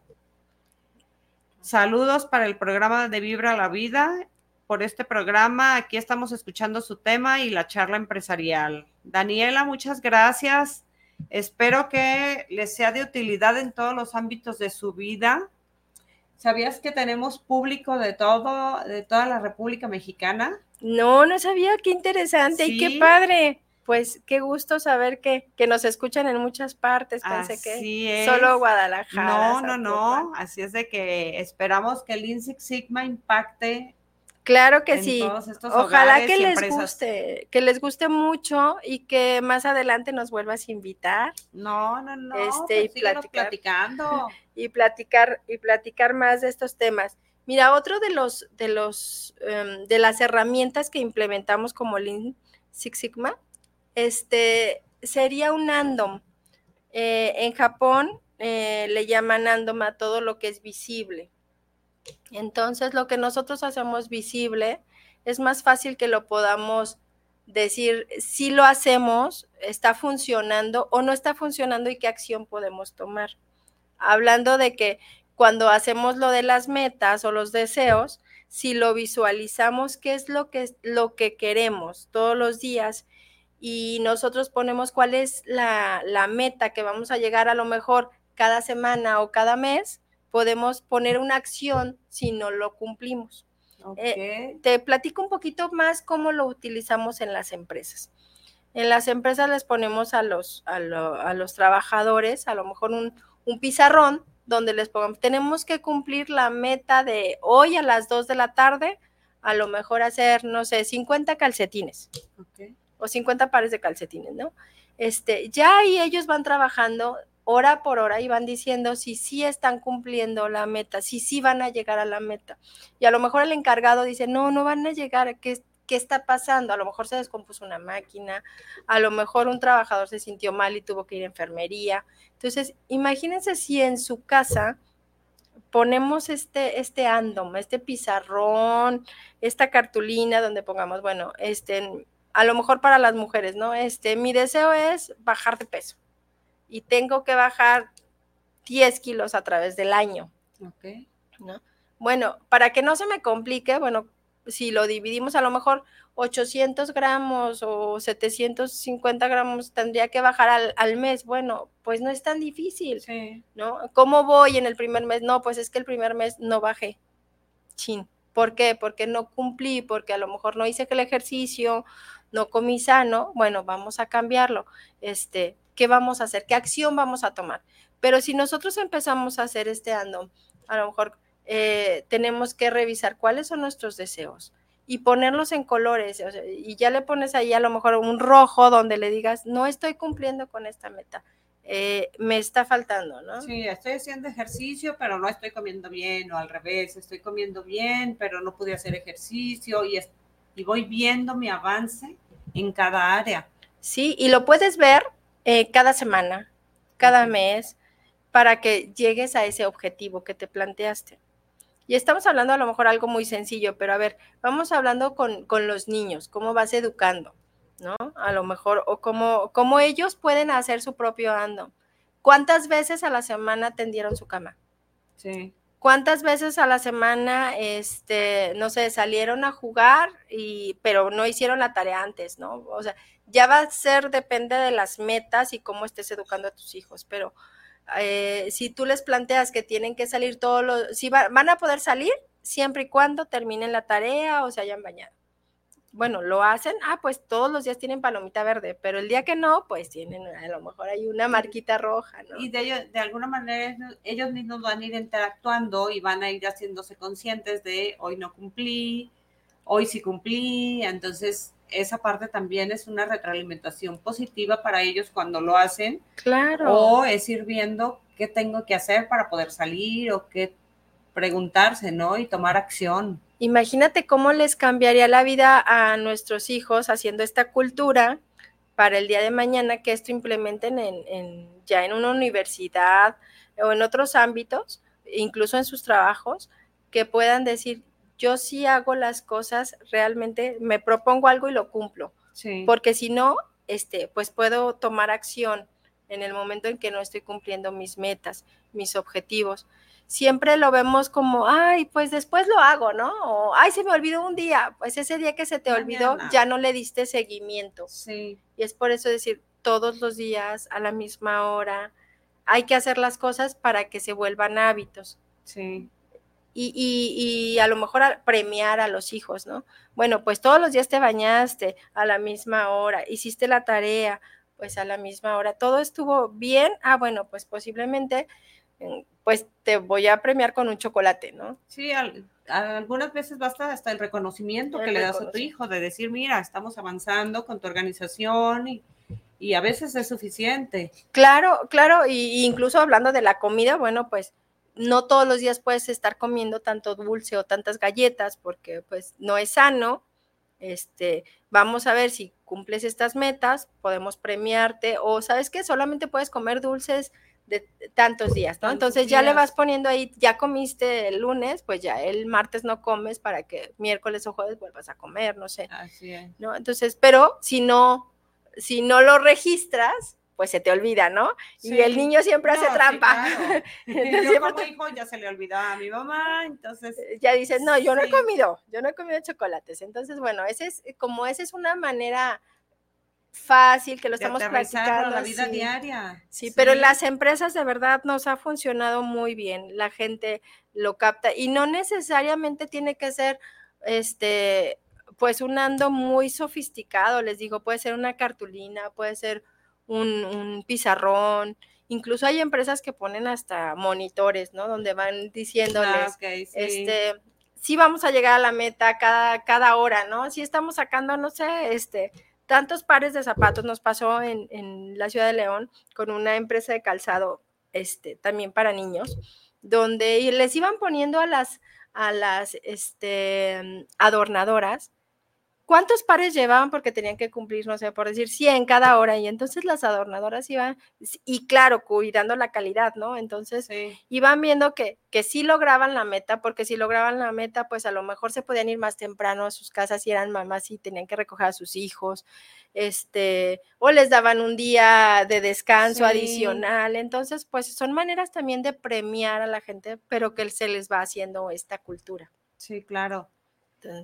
[SPEAKER 1] Saludos para el programa de Vibra la Vida. Por este programa, aquí estamos escuchando su tema y la charla empresarial. Daniela, muchas gracias. Espero que les sea de utilidad en todos los ámbitos de su vida. ¿Sabías que tenemos público de todo, de toda la República Mexicana?
[SPEAKER 2] No, no sabía, qué interesante y qué padre pues qué gusto saber que, nos escuchan en muchas partes. Pensé que solo Guadalajara.
[SPEAKER 1] No, no, no. Así es de que esperamos que el Lean Sigma impacte.
[SPEAKER 2] Claro que sí. Ojalá que les guste, que les guste mucho y que más adelante nos vuelvas a invitar.
[SPEAKER 1] No, no, no. Este, y platicar, platicando.
[SPEAKER 2] Y platicar, y platicar más de estos temas. Mira, otro de los, de los, em, de las herramientas que implementamos como Lean Six Sigma este, sería un andom. Eh, en Japón eh, le llaman andom a todo lo que es visible. Entonces, lo que nosotros hacemos visible es más fácil que lo podamos decir si lo hacemos, está funcionando o no está funcionando y qué acción podemos tomar. Hablando de que cuando hacemos lo de las metas o los deseos, si lo visualizamos, qué es lo que, lo que queremos todos los días y nosotros ponemos cuál es la, meta que vamos a llegar a lo mejor cada semana o cada mes, podemos poner una acción si no lo cumplimos. Eh, te platico un poquito más cómo lo utilizamos en las empresas. En las empresas les ponemos a los, a, los trabajadores a lo mejor un, un, pizarrón donde les pongamos, tenemos que cumplir la meta de hoy a las 2 de la tarde, a lo mejor hacer, no sé, 50 calcetines. Okay o 50 pares de calcetines, ¿no? Este, ya ahí ellos van trabajando hora por hora y van diciendo si sí están cumpliendo la meta, si sí van a llegar a la meta. Y a lo mejor el encargado dice, no, no van a llegar, ¿qué, qué está pasando? A lo mejor se descompuso una máquina, a lo mejor un trabajador se sintió mal y tuvo que ir a enfermería. Entonces, imagínense si en su casa ponemos este, este andom, este pizarrón, esta cartulina donde pongamos, bueno, este, a lo mejor para las mujeres, ¿no? Este, mi deseo es bajar de peso y tengo que bajar 10 kilos a través del año. ¿no? Bueno, para que no se me complique, bueno, si lo dividimos a lo mejor 800 gramos o 750 gramos tendría que bajar al, al, mes. Bueno, pues no es tan difícil,
[SPEAKER 1] sí.
[SPEAKER 2] ¿no? ¿Cómo voy en el primer mes? No, pues es que el primer mes no bajé. Chin. ¿Por qué? Porque no cumplí, porque a lo mejor no hice el ejercicio, no comí sano, bueno, vamos a cambiarlo. Este, ¿qué vamos a hacer? ¿Qué acción vamos a tomar? Pero si nosotros empezamos a hacer este ando, a lo mejor eh, tenemos que revisar cuáles son nuestros deseos y ponerlos en colores. y ya le pones ahí a lo mejor un rojo donde le digas, no estoy cumpliendo con esta meta. Eh, me está faltando, ¿no?
[SPEAKER 1] Sí, estoy haciendo ejercicio, pero no estoy comiendo bien, o al revés, estoy comiendo bien, pero no pude hacer ejercicio y, y voy viendo mi avance en cada área.
[SPEAKER 2] Sí, y lo puedes ver eh, cada semana, cada mes, para que llegues a ese objetivo que te planteaste. Y estamos hablando a lo mejor algo muy sencillo, pero a ver, vamos hablando con, con los niños, cómo vas educando, ¿no? A lo mejor, o cómo, cómo ellos pueden hacer su propio ando. ¿Cuántas veces a la semana tendieron su cama?
[SPEAKER 1] Sí.
[SPEAKER 2] ¿Cuántas veces a la semana, este, no sé, salieron a jugar y, pero no hicieron la tarea antes, ¿no? O sea, ya va a ser, depende de las metas y cómo estés educando a tus hijos, pero eh, si tú les planteas que tienen que salir todos los, si van a poder salir, siempre y cuando terminen la tarea o se hayan bañado. Bueno, lo hacen, ah, pues todos los días tienen palomita verde, pero el día que no, pues tienen, a lo mejor hay una marquita roja, ¿no?
[SPEAKER 1] Y de, ellos, de alguna manera ellos mismos van a ir interactuando y van a ir haciéndose conscientes de hoy no cumplí, hoy sí cumplí, entonces esa parte también es una retroalimentación positiva para ellos cuando lo hacen.
[SPEAKER 2] Claro.
[SPEAKER 1] O es ir viendo qué tengo que hacer para poder salir o qué preguntarse, ¿no? Y tomar acción.
[SPEAKER 2] Imagínate cómo les cambiaría la vida a nuestros hijos haciendo esta cultura para el día de mañana que esto implementen en, ya en una universidad o en otros ámbitos, incluso en sus trabajos, que puedan decir, yo sí hago las cosas realmente, me propongo algo y lo cumplo. Porque si no, este, pues puedo tomar acción en el momento en que no estoy cumpliendo mis metas, mis objetivos. Siempre lo vemos como, ay, pues después lo hago, ¿no? O, ay, se me olvidó un día. Pues ese día que se te olvidó, ya no le diste seguimiento.
[SPEAKER 1] Sí.
[SPEAKER 2] Y es por eso decir, todos los días, a la misma hora, hay que hacer las cosas para que se vuelvan hábitos.
[SPEAKER 1] Sí
[SPEAKER 2] y, a lo mejor premiar a los hijos, ¿no? Bueno, pues todos los días te bañaste a la misma hora, hiciste la tarea, pues a la misma hora, todo estuvo bien, ah, bueno, pues posiblemente, pues te voy a premiar con un chocolate, ¿no?
[SPEAKER 1] Sí, algunas veces basta hasta el reconocimiento que le das a tu hijo, de decir, mira, estamos avanzando con tu organización y, y a veces es suficiente.
[SPEAKER 2] Claro, claro, y incluso hablando de la comida, bueno, pues no todos los días puedes estar comiendo tanto dulce o tantas galletas porque pues no es sano. Este, vamos a ver si cumples estas metas, podemos premiarte o sabes que solamente puedes comer dulces de tantos días, ¿no? Entonces ya le vas poniendo ahí, ya comiste el lunes, pues ya el martes no comes para que miércoles o jueves vuelvas a comer, no sé.
[SPEAKER 1] Así es.
[SPEAKER 2] ¿No? Entonces, pero si no, si no lo registras, pues se te olvida, ¿no? y el niño siempre hace trampa.
[SPEAKER 1] yo como hijo ya se le olvidó a mi mamá, entonces.
[SPEAKER 2] Eh, ya dices, no, yo no he comido, yo no he comido chocolates. Entonces, bueno, ese es, como esa es una manera fácil que lo estamos practicando.
[SPEAKER 1] la vida diaria.
[SPEAKER 2] Sí, pero en las empresas de verdad nos ha funcionado muy bien. La gente lo capta y no necesariamente tiene que ser este pues un ando muy sofisticado, les digo, puede ser una cartulina, puede ser un, pizarrón, incluso hay empresas que ponen hasta monitores, ¿no? Donde van diciéndoles, ah, sí. este, sí vamos a llegar a la meta cada, cada hora, ¿no? Si estamos sacando, no sé, este, tantos pares de zapatos nos pasó en, la ciudad de León con una empresa de calzado, este, también para niños, donde les iban poniendo a las, a las, este, adornadoras ¿Cuántos pares llevaban? Porque tenían que cumplir, no sé, por decir 100 cada hora. Y entonces las adornadoras iban, y claro, cuidando la calidad, ¿no? Entonces iban viendo que, que sí lograban la meta, porque si lograban la meta, pues a lo mejor se podían ir más temprano a sus casas y eran mamás y tenían que recoger a sus hijos, este, o les daban un día de descanso adicional. Entonces, pues son maneras también de premiar a la gente, pero que se les va haciendo esta cultura.
[SPEAKER 1] Sí, claro.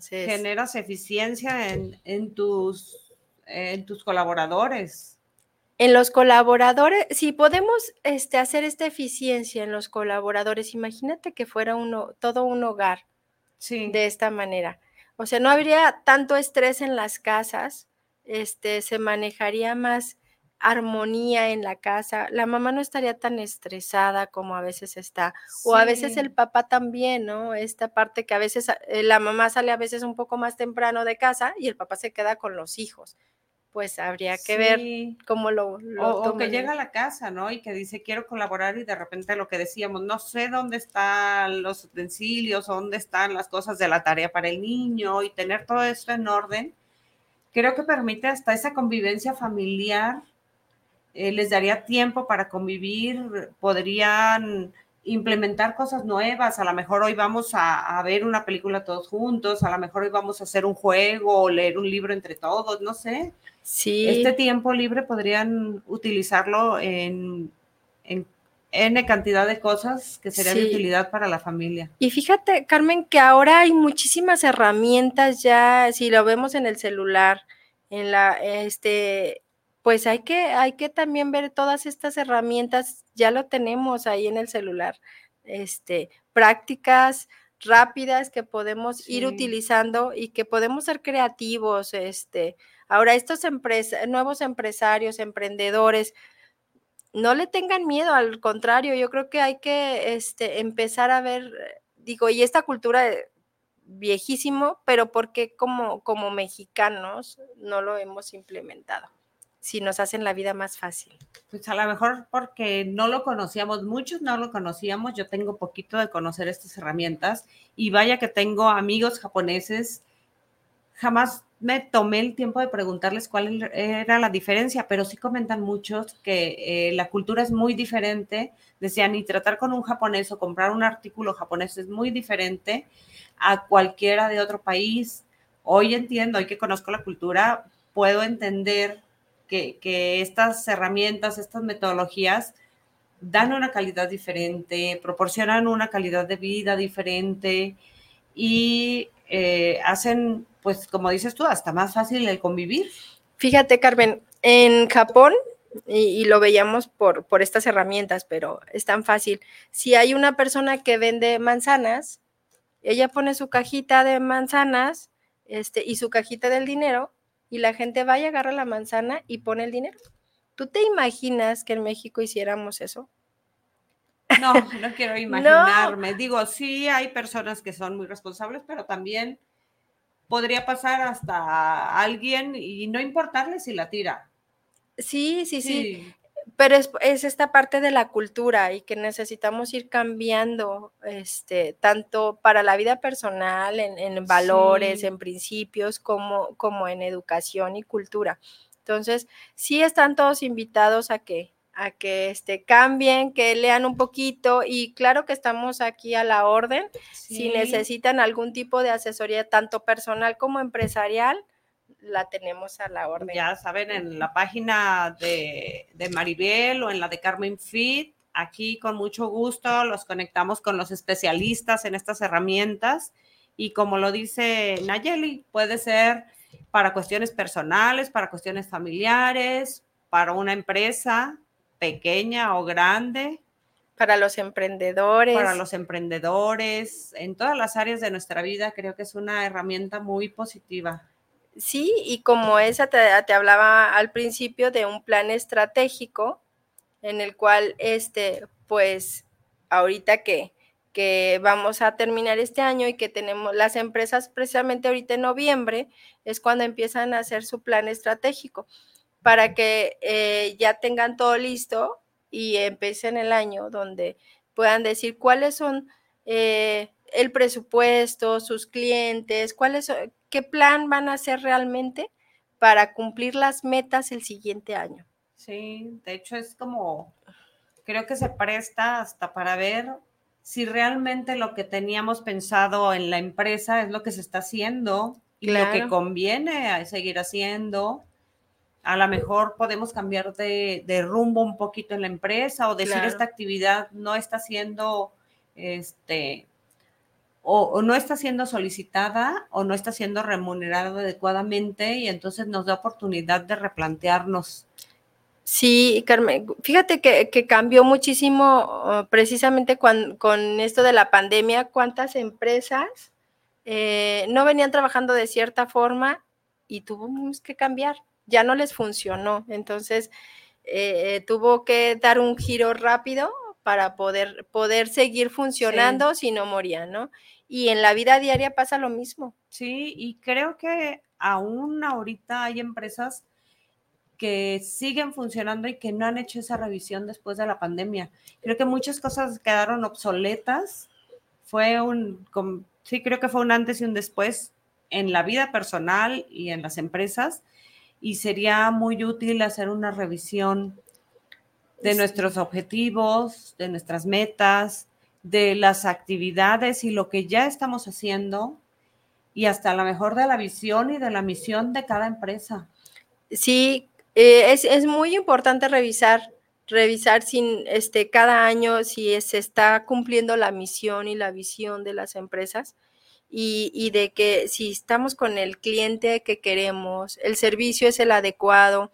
[SPEAKER 1] Generas eficiencia en, tus, en tus colaboradores.
[SPEAKER 2] En los colaboradores, si podemos este, hacer esta eficiencia en los colaboradores, imagínate que fuera uno, todo un hogar de esta manera. O sea, no habría tanto estrés en las casas, este, se manejaría más armonía en la casa, la mamá no estaría tan estresada como a veces está, o a veces el papá también, ¿no? Esta parte que a veces eh, la mamá sale a veces un poco más temprano de casa y el papá se queda con los hijos. Pues habría que ver cómo lo...
[SPEAKER 1] o, que llega a la casa, ¿no? Y que dice, quiero colaborar y de repente lo que decíamos, no sé dónde están los utensilios, dónde están las cosas de la tarea para el niño y tener todo esto en orden, creo que permite hasta esa convivencia familiar eh, les daría tiempo para convivir, podrían implementar cosas nuevas, a lo mejor hoy vamos a, ver una película todos juntos, a lo mejor hoy vamos a hacer un juego o leer un libro entre todos, no sé.
[SPEAKER 2] Sí.
[SPEAKER 1] Este tiempo libre podrían utilizarlo en, en N cantidad de cosas que serían de utilidad para la familia.
[SPEAKER 2] Y fíjate, Carmen, que ahora hay muchísimas herramientas ya, si lo vemos en el celular, en la, este, pues hay que, hay que también ver todas estas herramientas, ya lo tenemos ahí en el celular, este, prácticas rápidas que podemos ir utilizando y que podemos ser creativos. Este, ahora, estos nuevos empresarios, emprendedores, no le tengan miedo, al contrario, yo creo que hay que este, empezar a ver, digo, y esta cultura viejísimo, pero porque como, como mexicanos no lo hemos implementado? Si nos hacen la vida más fácil.
[SPEAKER 1] Pues a lo mejor porque no lo conocíamos, muchos no lo conocíamos, yo tengo poquito de conocer estas herramientas y vaya que tengo amigos japoneses, jamás me tomé el tiempo de preguntarles cuál era la diferencia, pero sí comentan muchos que eh, la cultura es muy diferente. Decían, y tratar con un japonés o comprar un artículo japonés es muy diferente a cualquiera de otro país. Hoy entiendo, hoy que conozco la cultura, puedo entender que, estas herramientas, estas metodologías dan una calidad diferente, proporcionan una calidad de vida diferente y eh, hacen, pues como dices tú, hasta más fácil el convivir.
[SPEAKER 2] Fíjate, Carmen, en Japón, y, lo veíamos por, por estas herramientas, pero es tan fácil. Si hay una persona que vende manzanas, ella pone su cajita de manzanas este, y su cajita del dinero y la gente va y agarra la manzana y pone el dinero. ¿Tú te imaginas que en México hiciéramos eso?
[SPEAKER 1] No, no quiero imaginarme. Digo, sí hay personas que son muy responsables, pero también podría pasar hasta alguien y no importarle si la tira.
[SPEAKER 2] Sí, sí, sí. Pero es, esta parte de la cultura y que necesitamos ir cambiando, este, tanto para la vida personal, en, valores, en principios, como, como en educación y cultura. Entonces, sí están todos invitados a que, a que este, cambien, que lean un poquito y claro que estamos aquí a la orden. Si necesitan algún tipo de asesoría, tanto personal como empresarial, la tenemos a la orden.
[SPEAKER 1] Ya saben, en la página de, de Maribel o en la de Carmen Fit, aquí con mucho gusto los conectamos con los especialistas en estas herramientas y como lo dice Nayeli, puede ser para cuestiones personales, para cuestiones familiares, para una empresa, pequeña o grande.
[SPEAKER 2] Para los emprendedores.
[SPEAKER 1] Para los emprendedores, en todas las áreas de nuestra vida, creo que es una herramienta muy positiva.
[SPEAKER 2] Sí, y como esa te, hablaba al principio de un plan estratégico en el cual, este, pues, ahorita que, que vamos a terminar este año y que tenemos las empresas precisamente ahorita en noviembre es cuando empiezan a hacer su plan estratégico para que eh, ya tengan todo listo y empiecen el año donde puedan decir cuáles son eh, el presupuesto, sus clientes, cuáles, qué plan van a hacer realmente para cumplir las metas el siguiente año.
[SPEAKER 1] Sí, de hecho es como, creo que se presta hasta para ver si realmente lo que teníamos pensado en la empresa es lo que se está haciendo y lo que conviene seguir haciendo. A lo mejor podemos cambiar de, rumbo un poquito en la empresa o decir esta actividad no está siendo, este, o, no está siendo solicitada o no está siendo remunerada adecuadamente y entonces nos da oportunidad de replantearnos.
[SPEAKER 2] Sí, Carmen, fíjate que, cambió muchísimo uh, precisamente con, esto de la pandemia, cuántas empresas eh, no venían trabajando de cierta forma y tuvimos que cambiar ya no les funcionó. Entonces, eh, tuvo que dar un giro rápido para poder, poder seguir funcionando si no moría, ¿no? Y en la vida diaria pasa lo mismo.
[SPEAKER 1] Sí, y creo que aún ahorita hay empresas que siguen funcionando y que no han hecho esa revisión después de la pandemia. Creo que muchas cosas quedaron obsoletas. Fue un, sí, creo que fue un antes y un después en la vida personal y en las empresas y sería muy útil hacer una revisión de nuestros objetivos, de nuestras metas, de las actividades y lo que ya estamos haciendo y hasta a lo mejor de la visión y de la misión de cada empresa.
[SPEAKER 2] Sí, eh, es, muy importante revisar, revisar sin, este, cada año si se está cumpliendo la misión y la visión de las empresas y, de que si estamos con el cliente que queremos, el servicio es el adecuado,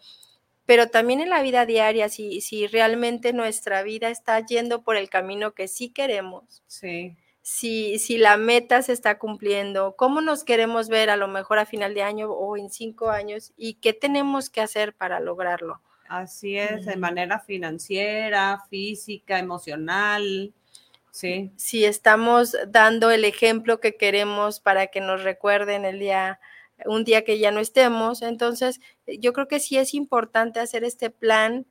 [SPEAKER 2] pero también en la vida diaria, si, si realmente nuestra vida está yendo por el camino que sí queremos.
[SPEAKER 1] Sí.
[SPEAKER 2] si, si la meta se está cumpliendo, cómo nos queremos ver a lo mejor a final de año o en cinco años y qué tenemos que hacer para lograrlo.
[SPEAKER 1] Así es, de manera financiera, física, emocional. Sí.
[SPEAKER 2] Si estamos dando el ejemplo que queremos para que nos recuerden el día, un día que ya no estemos. Entonces, yo creo que sí es importante hacer este plan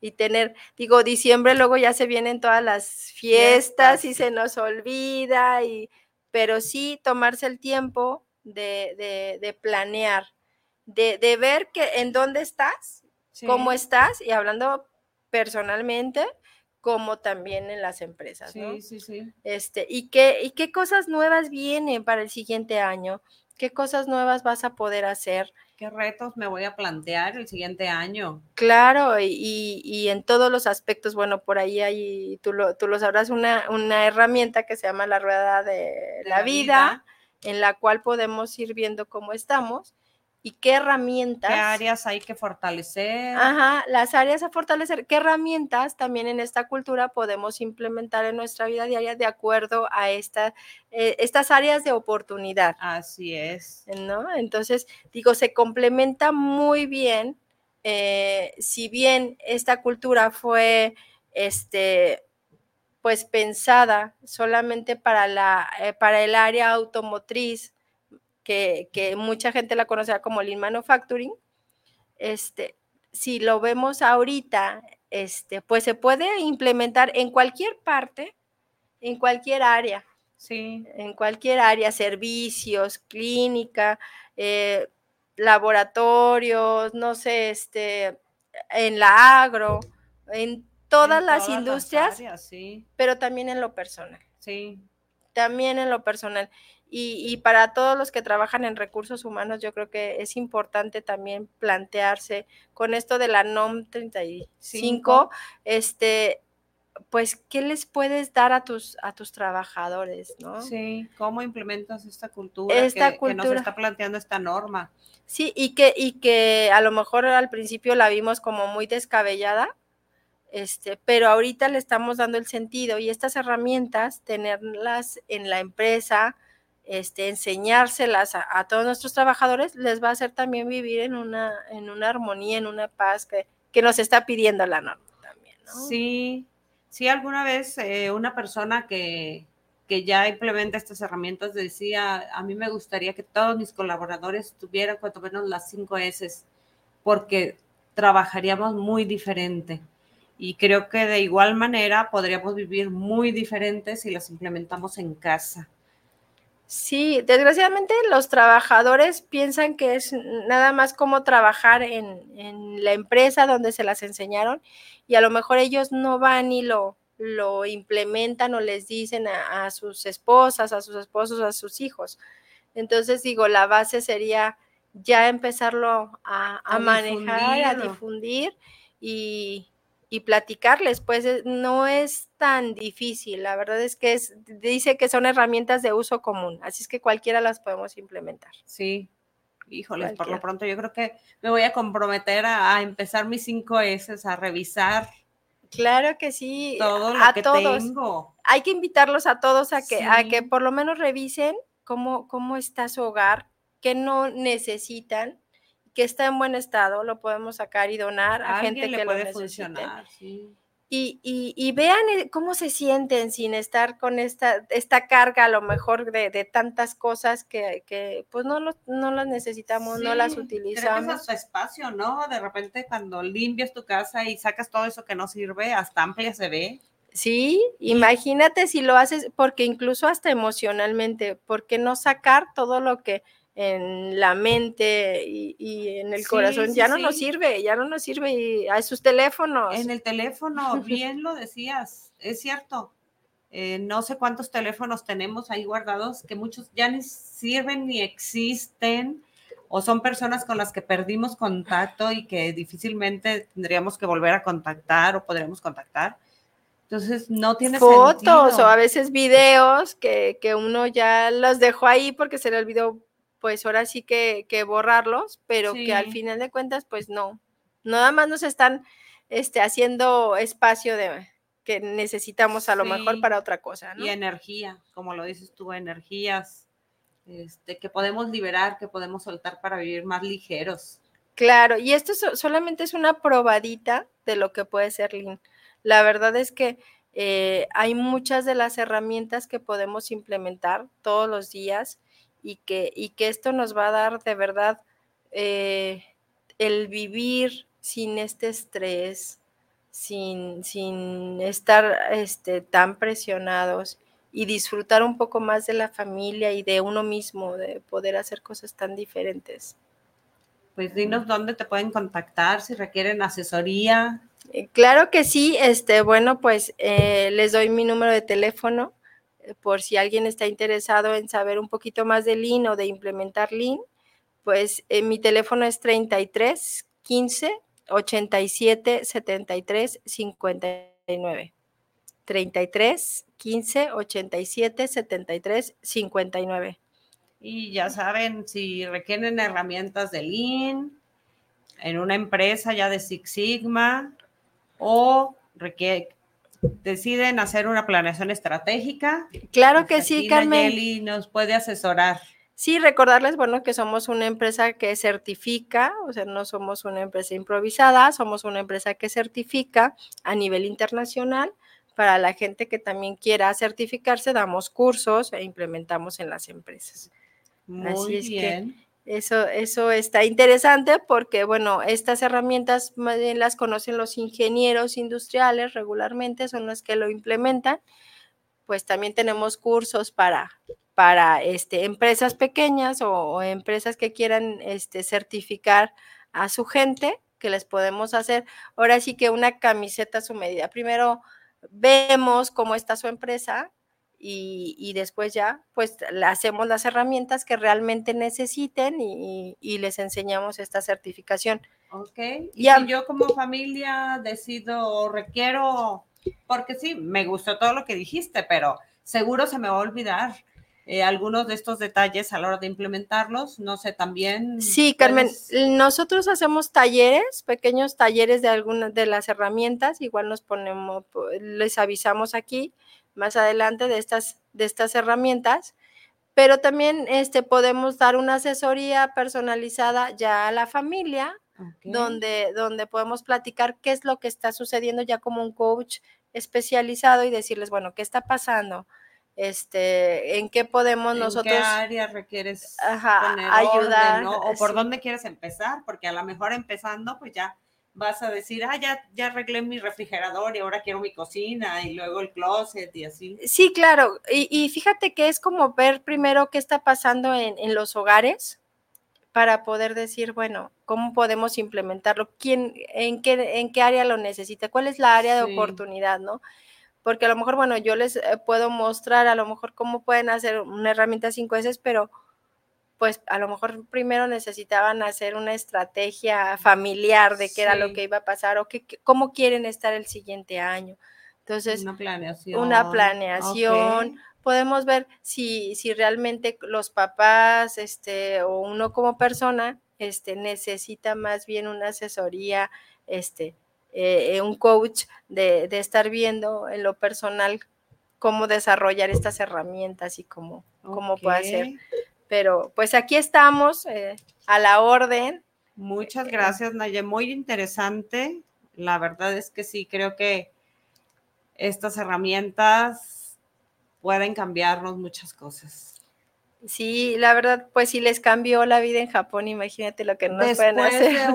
[SPEAKER 2] y tener, digo, diciembre luego ya se vienen todas las fiestas, y se nos olvida, y, pero sí tomarse el tiempo de, de, planear, de, de, ver que en dónde estás, cómo estás, y hablando personalmente, como también en las empresas,
[SPEAKER 1] Sí, sí, sí.
[SPEAKER 2] Este, y qué, y qué cosas nuevas vienen para el siguiente año, qué cosas nuevas vas a poder hacer
[SPEAKER 1] ¿Qué retos me voy a plantear el siguiente año?
[SPEAKER 2] Claro, y, en todos los aspectos, bueno, por ahí hay, tú lo, tú lo sabrás, una, una herramienta que se llama la rueda de, la, vida, en la cual podemos ir viendo cómo estamos y qué herramientas. ¿Qué
[SPEAKER 1] áreas hay que fortalecer?
[SPEAKER 2] Ajá, las áreas a fortalecer. ¿Qué herramientas también en esta cultura podemos implementar en nuestra vida diaria de acuerdo a esta, eh, estas áreas de oportunidad?
[SPEAKER 1] Así es.
[SPEAKER 2] ¿No? Entonces, digo, se complementa muy bien. Eh, si bien esta cultura fue, este, pues pensada solamente para, la, eh, para el área automotriz, que, mucha gente la conocerá como Lean Manufacturing, este, si lo vemos ahorita, este, pues se puede implementar en cualquier parte, en cualquier área.
[SPEAKER 1] Sí.
[SPEAKER 2] En cualquier área, servicios, clínica, eh, laboratorios, no sé, este, en la agro, en todas las industrias, pero también en lo personal.
[SPEAKER 1] Sí.
[SPEAKER 2] También en lo personal. Y, para todos los que trabajan en recursos humanos, yo creo que es importante también plantearse con esto de la NOM 35, este, pues, ¿qué les puedes dar a tus, a tus trabajadores? ¿no?
[SPEAKER 1] Sí, ¿cómo implementas esta cultura, esta que, cultura. que nos está planteando esta norma?
[SPEAKER 2] Sí, y que, y que a lo mejor al principio la vimos como muy descabellada, este, pero ahorita le estamos dando el sentido y estas herramientas, tenerlas en la empresa, este, enseñárselas a, todos nuestros trabajadores, les va a hacer también vivir en una, en una armonía, en una paz que, que nos está pidiendo la norma también.
[SPEAKER 1] Sí, sí, alguna vez eh, una persona que, que ya implementa estas herramientas decía, a mí me gustaría que todos mis colaboradores tuvieran cuanto menos las cinco S, porque trabajaríamos muy diferente. Y creo que de igual manera podríamos vivir muy diferentes si las implementamos en casa.
[SPEAKER 2] Sí, desgraciadamente los trabajadores piensan que es nada más como trabajar en, la empresa donde se las enseñaron y a lo mejor ellos no van y lo, lo implementan o les dicen a, sus esposas, a sus esposos, a sus hijos. Entonces digo, la base sería ya empezarlo a, a manejar, a difundir y, y platicarles, pues eh, no es tan difícil. La verdad es que es, dice que son herramientas de uso común, así es que cualquiera las podemos implementar.
[SPEAKER 1] Sí, híjoles, por lo pronto yo creo que me voy a comprometer a, empezar mis cinco S, a revisar.
[SPEAKER 2] Claro que sí,
[SPEAKER 1] todo lo a que todos. Tengo.
[SPEAKER 2] Hay que invitarlos a todos a que, a que por lo menos revisen cómo, cómo está su hogar, qué no necesitan que está en buen estado, lo podemos sacar y donar a, gente que puede lo funcionar, Y, y, vean cómo se sienten sin estar con esta, esta carga a lo mejor de, de tantas cosas que, que, pues no, no las necesitamos, no las utilizamos.
[SPEAKER 1] Es su espacio, ¿no? De repente cuando limpias tu casa y sacas todo eso que no sirve, hasta amplia se ve.
[SPEAKER 2] Sí, imagínate si lo haces, porque incluso hasta emocionalmente, ¿por qué no sacar todo lo que en la mente y, en el corazón, ya no nos sirve, ya no nos sirve y a sus teléfonos.
[SPEAKER 1] En el teléfono, bien lo decías, es cierto. Eh, no sé cuántos teléfonos tenemos ahí guardados que muchos ya ni sirven ni existen o son personas con las que perdimos contacto y que difícilmente tendríamos que volver a contactar o podríamos contactar. Entonces no tiene
[SPEAKER 2] fotos o a veces videos que, que, uno ya los dejó ahí porque se le olvidó pues ahora sí que, borrarlos, pero que al final de cuentas, pues no, nada más nos están este, haciendo espacio de, que necesitamos a lo mejor para otra cosa.
[SPEAKER 1] Y energía, como lo dices tú, energías este, que podemos liberar, que podemos soltar para vivir más ligeros.
[SPEAKER 2] Claro, y esto solamente es una probadita de lo que puede ser Lean. La verdad es que eh, hay muchas de las herramientas que podemos implementar todos los días y que, y que esto nos va a dar de verdad eh, el vivir sin este estrés, sin, sin estar este, tan presionados y disfrutar un poco más de la familia y de uno mismo, de poder hacer cosas tan diferentes.
[SPEAKER 1] Pues dinos dónde te pueden contactar si requieren asesoría.
[SPEAKER 2] Eh, claro que sí, este, bueno, pues eh, les doy mi número de teléfono por si alguien está interesado en saber un poquito más de Lean o de implementar Lean, pues mi teléfono es 33 15 87 73 59. 33 15 87 73 59.
[SPEAKER 1] Y ya saben, si requieren herramientas de Lean en una empresa ya de Six Sigma o deciden hacer una planeación estratégica.
[SPEAKER 2] Claro que sí, Carmen.
[SPEAKER 1] Nos puede asesorar.
[SPEAKER 2] Sí, recordarles, bueno, que somos una empresa que certifica, o sea, no somos una empresa improvisada, somos una empresa que certifica a nivel internacional. Para la gente que también quiera certificarse, damos cursos e implementamos en las empresas.
[SPEAKER 1] Muy bien.
[SPEAKER 2] Eso, eso está interesante porque, bueno, estas herramientas más las conocen los ingenieros industriales regularmente, son los que lo implementan. Pues también tenemos cursos para, para este, empresas pequeñas o, empresas que quieran este, certificar a su gente, que les podemos hacer. Ahora sí que una camiseta a su medida. Primero vemos cómo está su empresa, y, después ya pues hacemos las herramientas que realmente necesiten y, les enseñamos esta certificación.
[SPEAKER 1] Ok, y si yo como familia decido o requiero, porque sí, me gustó todo lo que dijiste, pero seguro se me va a olvidar. Eh, algunos de estos detalles a la hora de implementarlos, no sé, también.
[SPEAKER 2] Sí, Carmen, nosotros hacemos talleres, pequeños talleres de algunas de las herramientas, igual nos ponemos, les avisamos aquí más adelante de estas, de estas herramientas, pero también este, podemos dar una asesoría personalizada ya a la familia, donde, donde podemos platicar qué es lo que está sucediendo ya como un coach especializado y decirles, bueno, ¿qué está pasando? Este, en qué podemos nosotros.
[SPEAKER 1] ¿En qué área requieres ayudar? O por dónde quieres empezar, porque a lo mejor empezando, pues ya vas a decir, ah, ya, ya arreglé mi refrigerador y ahora quiero mi cocina y luego el closet y así.
[SPEAKER 2] Sí, claro. Y, fíjate que es como ver primero qué está pasando en, los hogares para poder decir, bueno, ¿cómo podemos implementarlo? ¿Quién, en, qué, ¿En qué área lo necesita? ¿Cuál es la área de oportunidad, no? Porque a lo mejor, bueno, yo les eh, puedo mostrar a lo mejor cómo pueden hacer una herramienta 5S, pero pues a lo mejor primero necesitaban hacer una estrategia familiar de qué era lo que iba a pasar o qué, cómo quieren estar el siguiente año. Entonces,
[SPEAKER 1] una planeación.
[SPEAKER 2] Una planeación. Podemos ver si, si realmente los papás este, o uno como persona este, necesita más bien una asesoría, este, eh, un coach de, de, estar viendo en lo personal cómo desarrollar estas herramientas y cómo, cómo puede ser pero pues aquí estamos eh, a la orden.
[SPEAKER 1] Muchas gracias, Naye. Muy interesante. La verdad es que sí, creo que estas herramientas pueden cambiarnos muchas cosas.
[SPEAKER 2] Sí, la verdad, pues si les cambió la vida en Japón, imagínate lo que nos pueden hacer.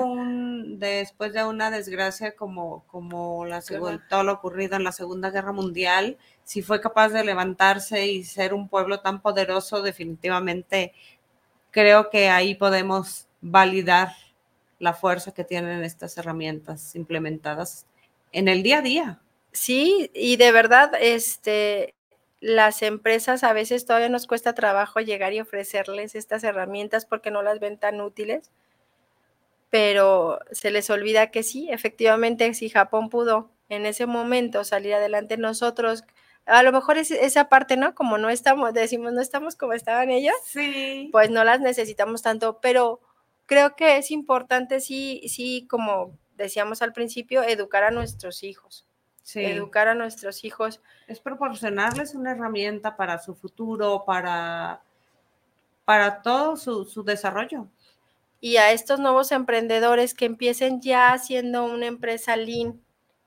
[SPEAKER 1] Después de una desgracia como, como la, todo lo ocurrido en la Segunda Guerra Mundial, si fue capaz de levantarse y ser un pueblo tan poderoso, definitivamente creo que ahí podemos validar la fuerza que tienen estas herramientas implementadas en el día a día.
[SPEAKER 2] Sí, y de verdad, este, las empresas a veces todavía nos cuesta trabajo llegar y ofrecerles estas herramientas porque no las ven tan útiles, pero se les olvida que sí, efectivamente, si Japón pudo en ese momento salir adelante, nosotros a lo mejor es esa parte, ¿no? Como no estamos, decimos, no estamos como estaban ellos,
[SPEAKER 1] sí.
[SPEAKER 2] pues no las necesitamos tanto, pero creo que es importante, sí, sí, como decíamos al principio, educar a nuestros hijos. educar a nuestros hijos.
[SPEAKER 1] Es proporcionarles una herramienta para su futuro, para, para todo su, su desarrollo.
[SPEAKER 2] Y a estos nuevos emprendedores que empiecen ya haciendo una empresa lean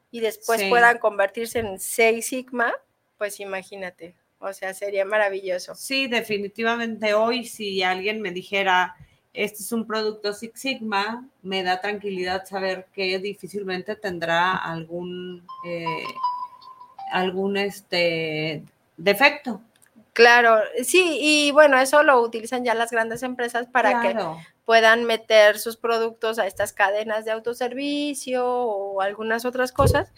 [SPEAKER 2] y después puedan convertirse en Seis Sigma, pues imagínate, o sea, sería maravilloso.
[SPEAKER 1] Sí, definitivamente hoy si alguien me dijera, este es un producto Six Sigma, me da tranquilidad saber que difícilmente tendrá algún, eh, algún este, defecto.
[SPEAKER 2] Claro, sí, y bueno, eso lo utilizan ya las grandes empresas para que puedan meter sus productos a estas cadenas de autoservicio o algunas otras cosas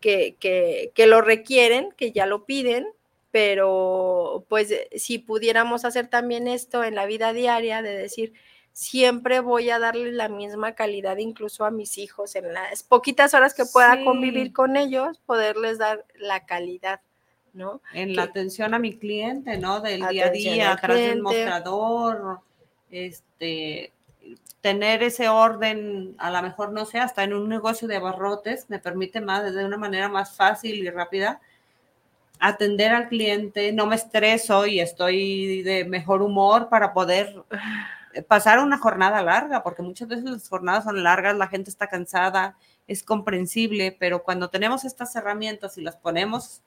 [SPEAKER 2] que, que, que lo requieren, que ya lo piden, pero pues si pudiéramos hacer también esto en la vida diaria, de decir, siempre voy a darle la misma calidad incluso a mis hijos en las poquitas horas que pueda convivir con ellos, poderles dar la calidad, ¿no?
[SPEAKER 1] En la atención a mi cliente, ¿no? Del día a día, atrás del mostrador, este, tener ese orden, a lo mejor, no sé, hasta en un negocio de abarrotes, me permite más, de una manera más fácil y rápida, atender al cliente, no me estreso y estoy de mejor humor para poder pasar una jornada larga, porque muchas veces las jornadas son largas, la gente está cansada, es comprensible, pero cuando tenemos estas herramientas y las ponemos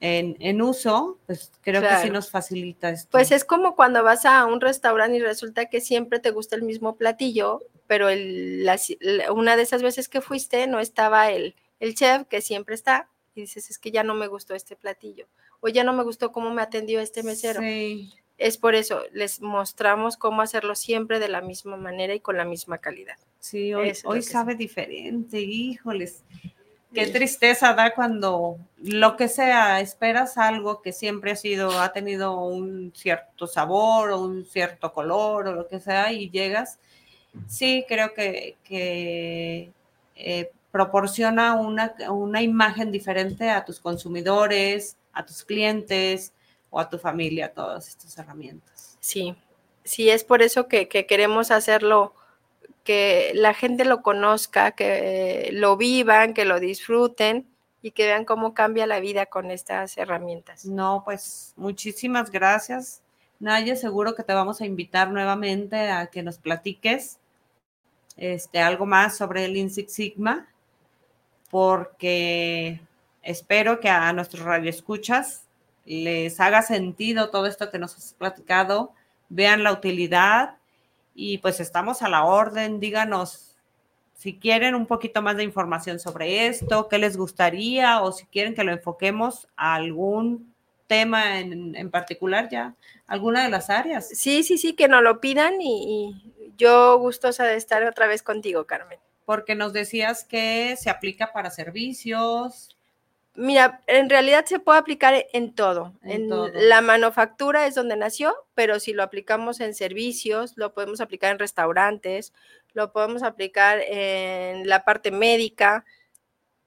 [SPEAKER 1] en, uso, pues creo que sí nos facilita esto.
[SPEAKER 2] Pues es como cuando vas a un restaurante y resulta que siempre te gusta el mismo platillo, pero una de esas veces que fuiste no estaba el, el chef que siempre está y dices, es que ya no me gustó este platillo o ya no me gustó cómo me atendió este mesero. Sí. Es por eso, les mostramos cómo hacerlo siempre de la misma manera y con la misma calidad.
[SPEAKER 1] Sí, hoy, hoy sabe diferente, híjoles. Qué tristeza da cuando lo que sea, esperas algo que siempre ha sido, ha tenido un cierto sabor o un cierto color o lo que sea y llegas. Sí, creo que, que eh, proporciona una, una imagen diferente a tus consumidores, a tus clientes, o a tu familia todas estas herramientas.
[SPEAKER 2] Sí, sí, es por eso que, queremos hacerlo, que la gente lo conozca, que lo vivan, que lo disfruten y que vean cómo cambia la vida con estas herramientas.
[SPEAKER 1] No, pues muchísimas gracias. Naye, seguro que te vamos a invitar nuevamente a que nos platiques este, algo más sobre el Lean Sigma, porque espero que a nuestros radioescuchas les haga sentido todo esto que nos has platicado, vean la utilidad y pues estamos a la orden, díganos si quieren un poquito más de información sobre esto, qué les gustaría o si quieren que lo enfoquemos a algún tema en, particular ya, alguna de las áreas.
[SPEAKER 2] Sí, sí, sí, que nos lo pidan y, y yo gustosa de estar otra vez contigo, Carmen.
[SPEAKER 1] Porque nos decías que se aplica para servicios,
[SPEAKER 2] Mira, en realidad se puede aplicar en todo. En, la manufactura es donde nació, pero si lo aplicamos en servicios, lo podemos aplicar en restaurantes, lo podemos aplicar en la parte médica.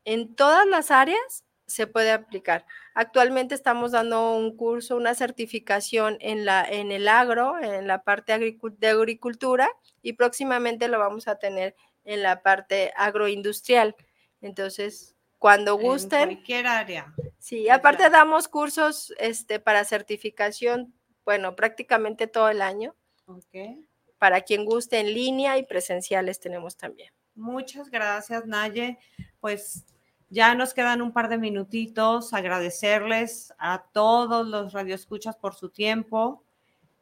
[SPEAKER 2] En todas las áreas se puede aplicar. Actualmente estamos dando un curso, una certificación en, la, en el agro, en la parte de agricultura, y próximamente lo vamos a tener en la parte agroindustrial. Entonces, cuando gusten. En
[SPEAKER 1] cualquier área.
[SPEAKER 2] Sí, aparte damos cursos este, para certificación, bueno, prácticamente todo el año. Ok. Para quien guste en línea y presenciales tenemos también.
[SPEAKER 1] Muchas gracias, Naye. Pues ya nos quedan un par de minutitos. Agradecerles a todos los radioescuchas por su tiempo,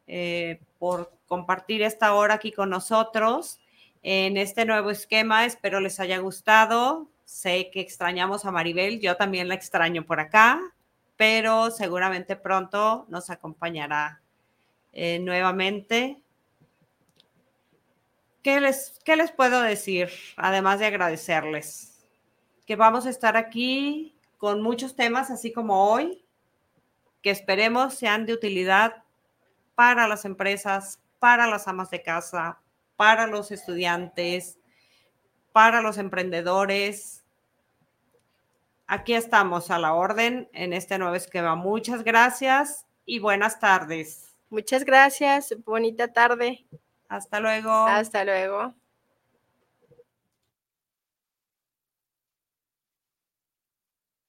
[SPEAKER 1] eh, por compartir esta hora aquí con nosotros en este nuevo esquema. Espero les haya gustado. Sé que extrañamos a Maribel, yo también la extraño por acá, pero seguramente pronto nos acompañará eh, nuevamente. ¿Qué les, ¿Qué les puedo decir? Además de agradecerles que vamos a estar aquí con muchos temas, así como hoy, que esperemos sean de utilidad para las empresas, para las amas de casa, para los estudiantes, para los emprendedores, Aquí estamos a la orden en este nuevo esquema. Muchas gracias y buenas tardes.
[SPEAKER 2] Muchas gracias. Bonita tarde.
[SPEAKER 1] Hasta luego.
[SPEAKER 2] Hasta luego.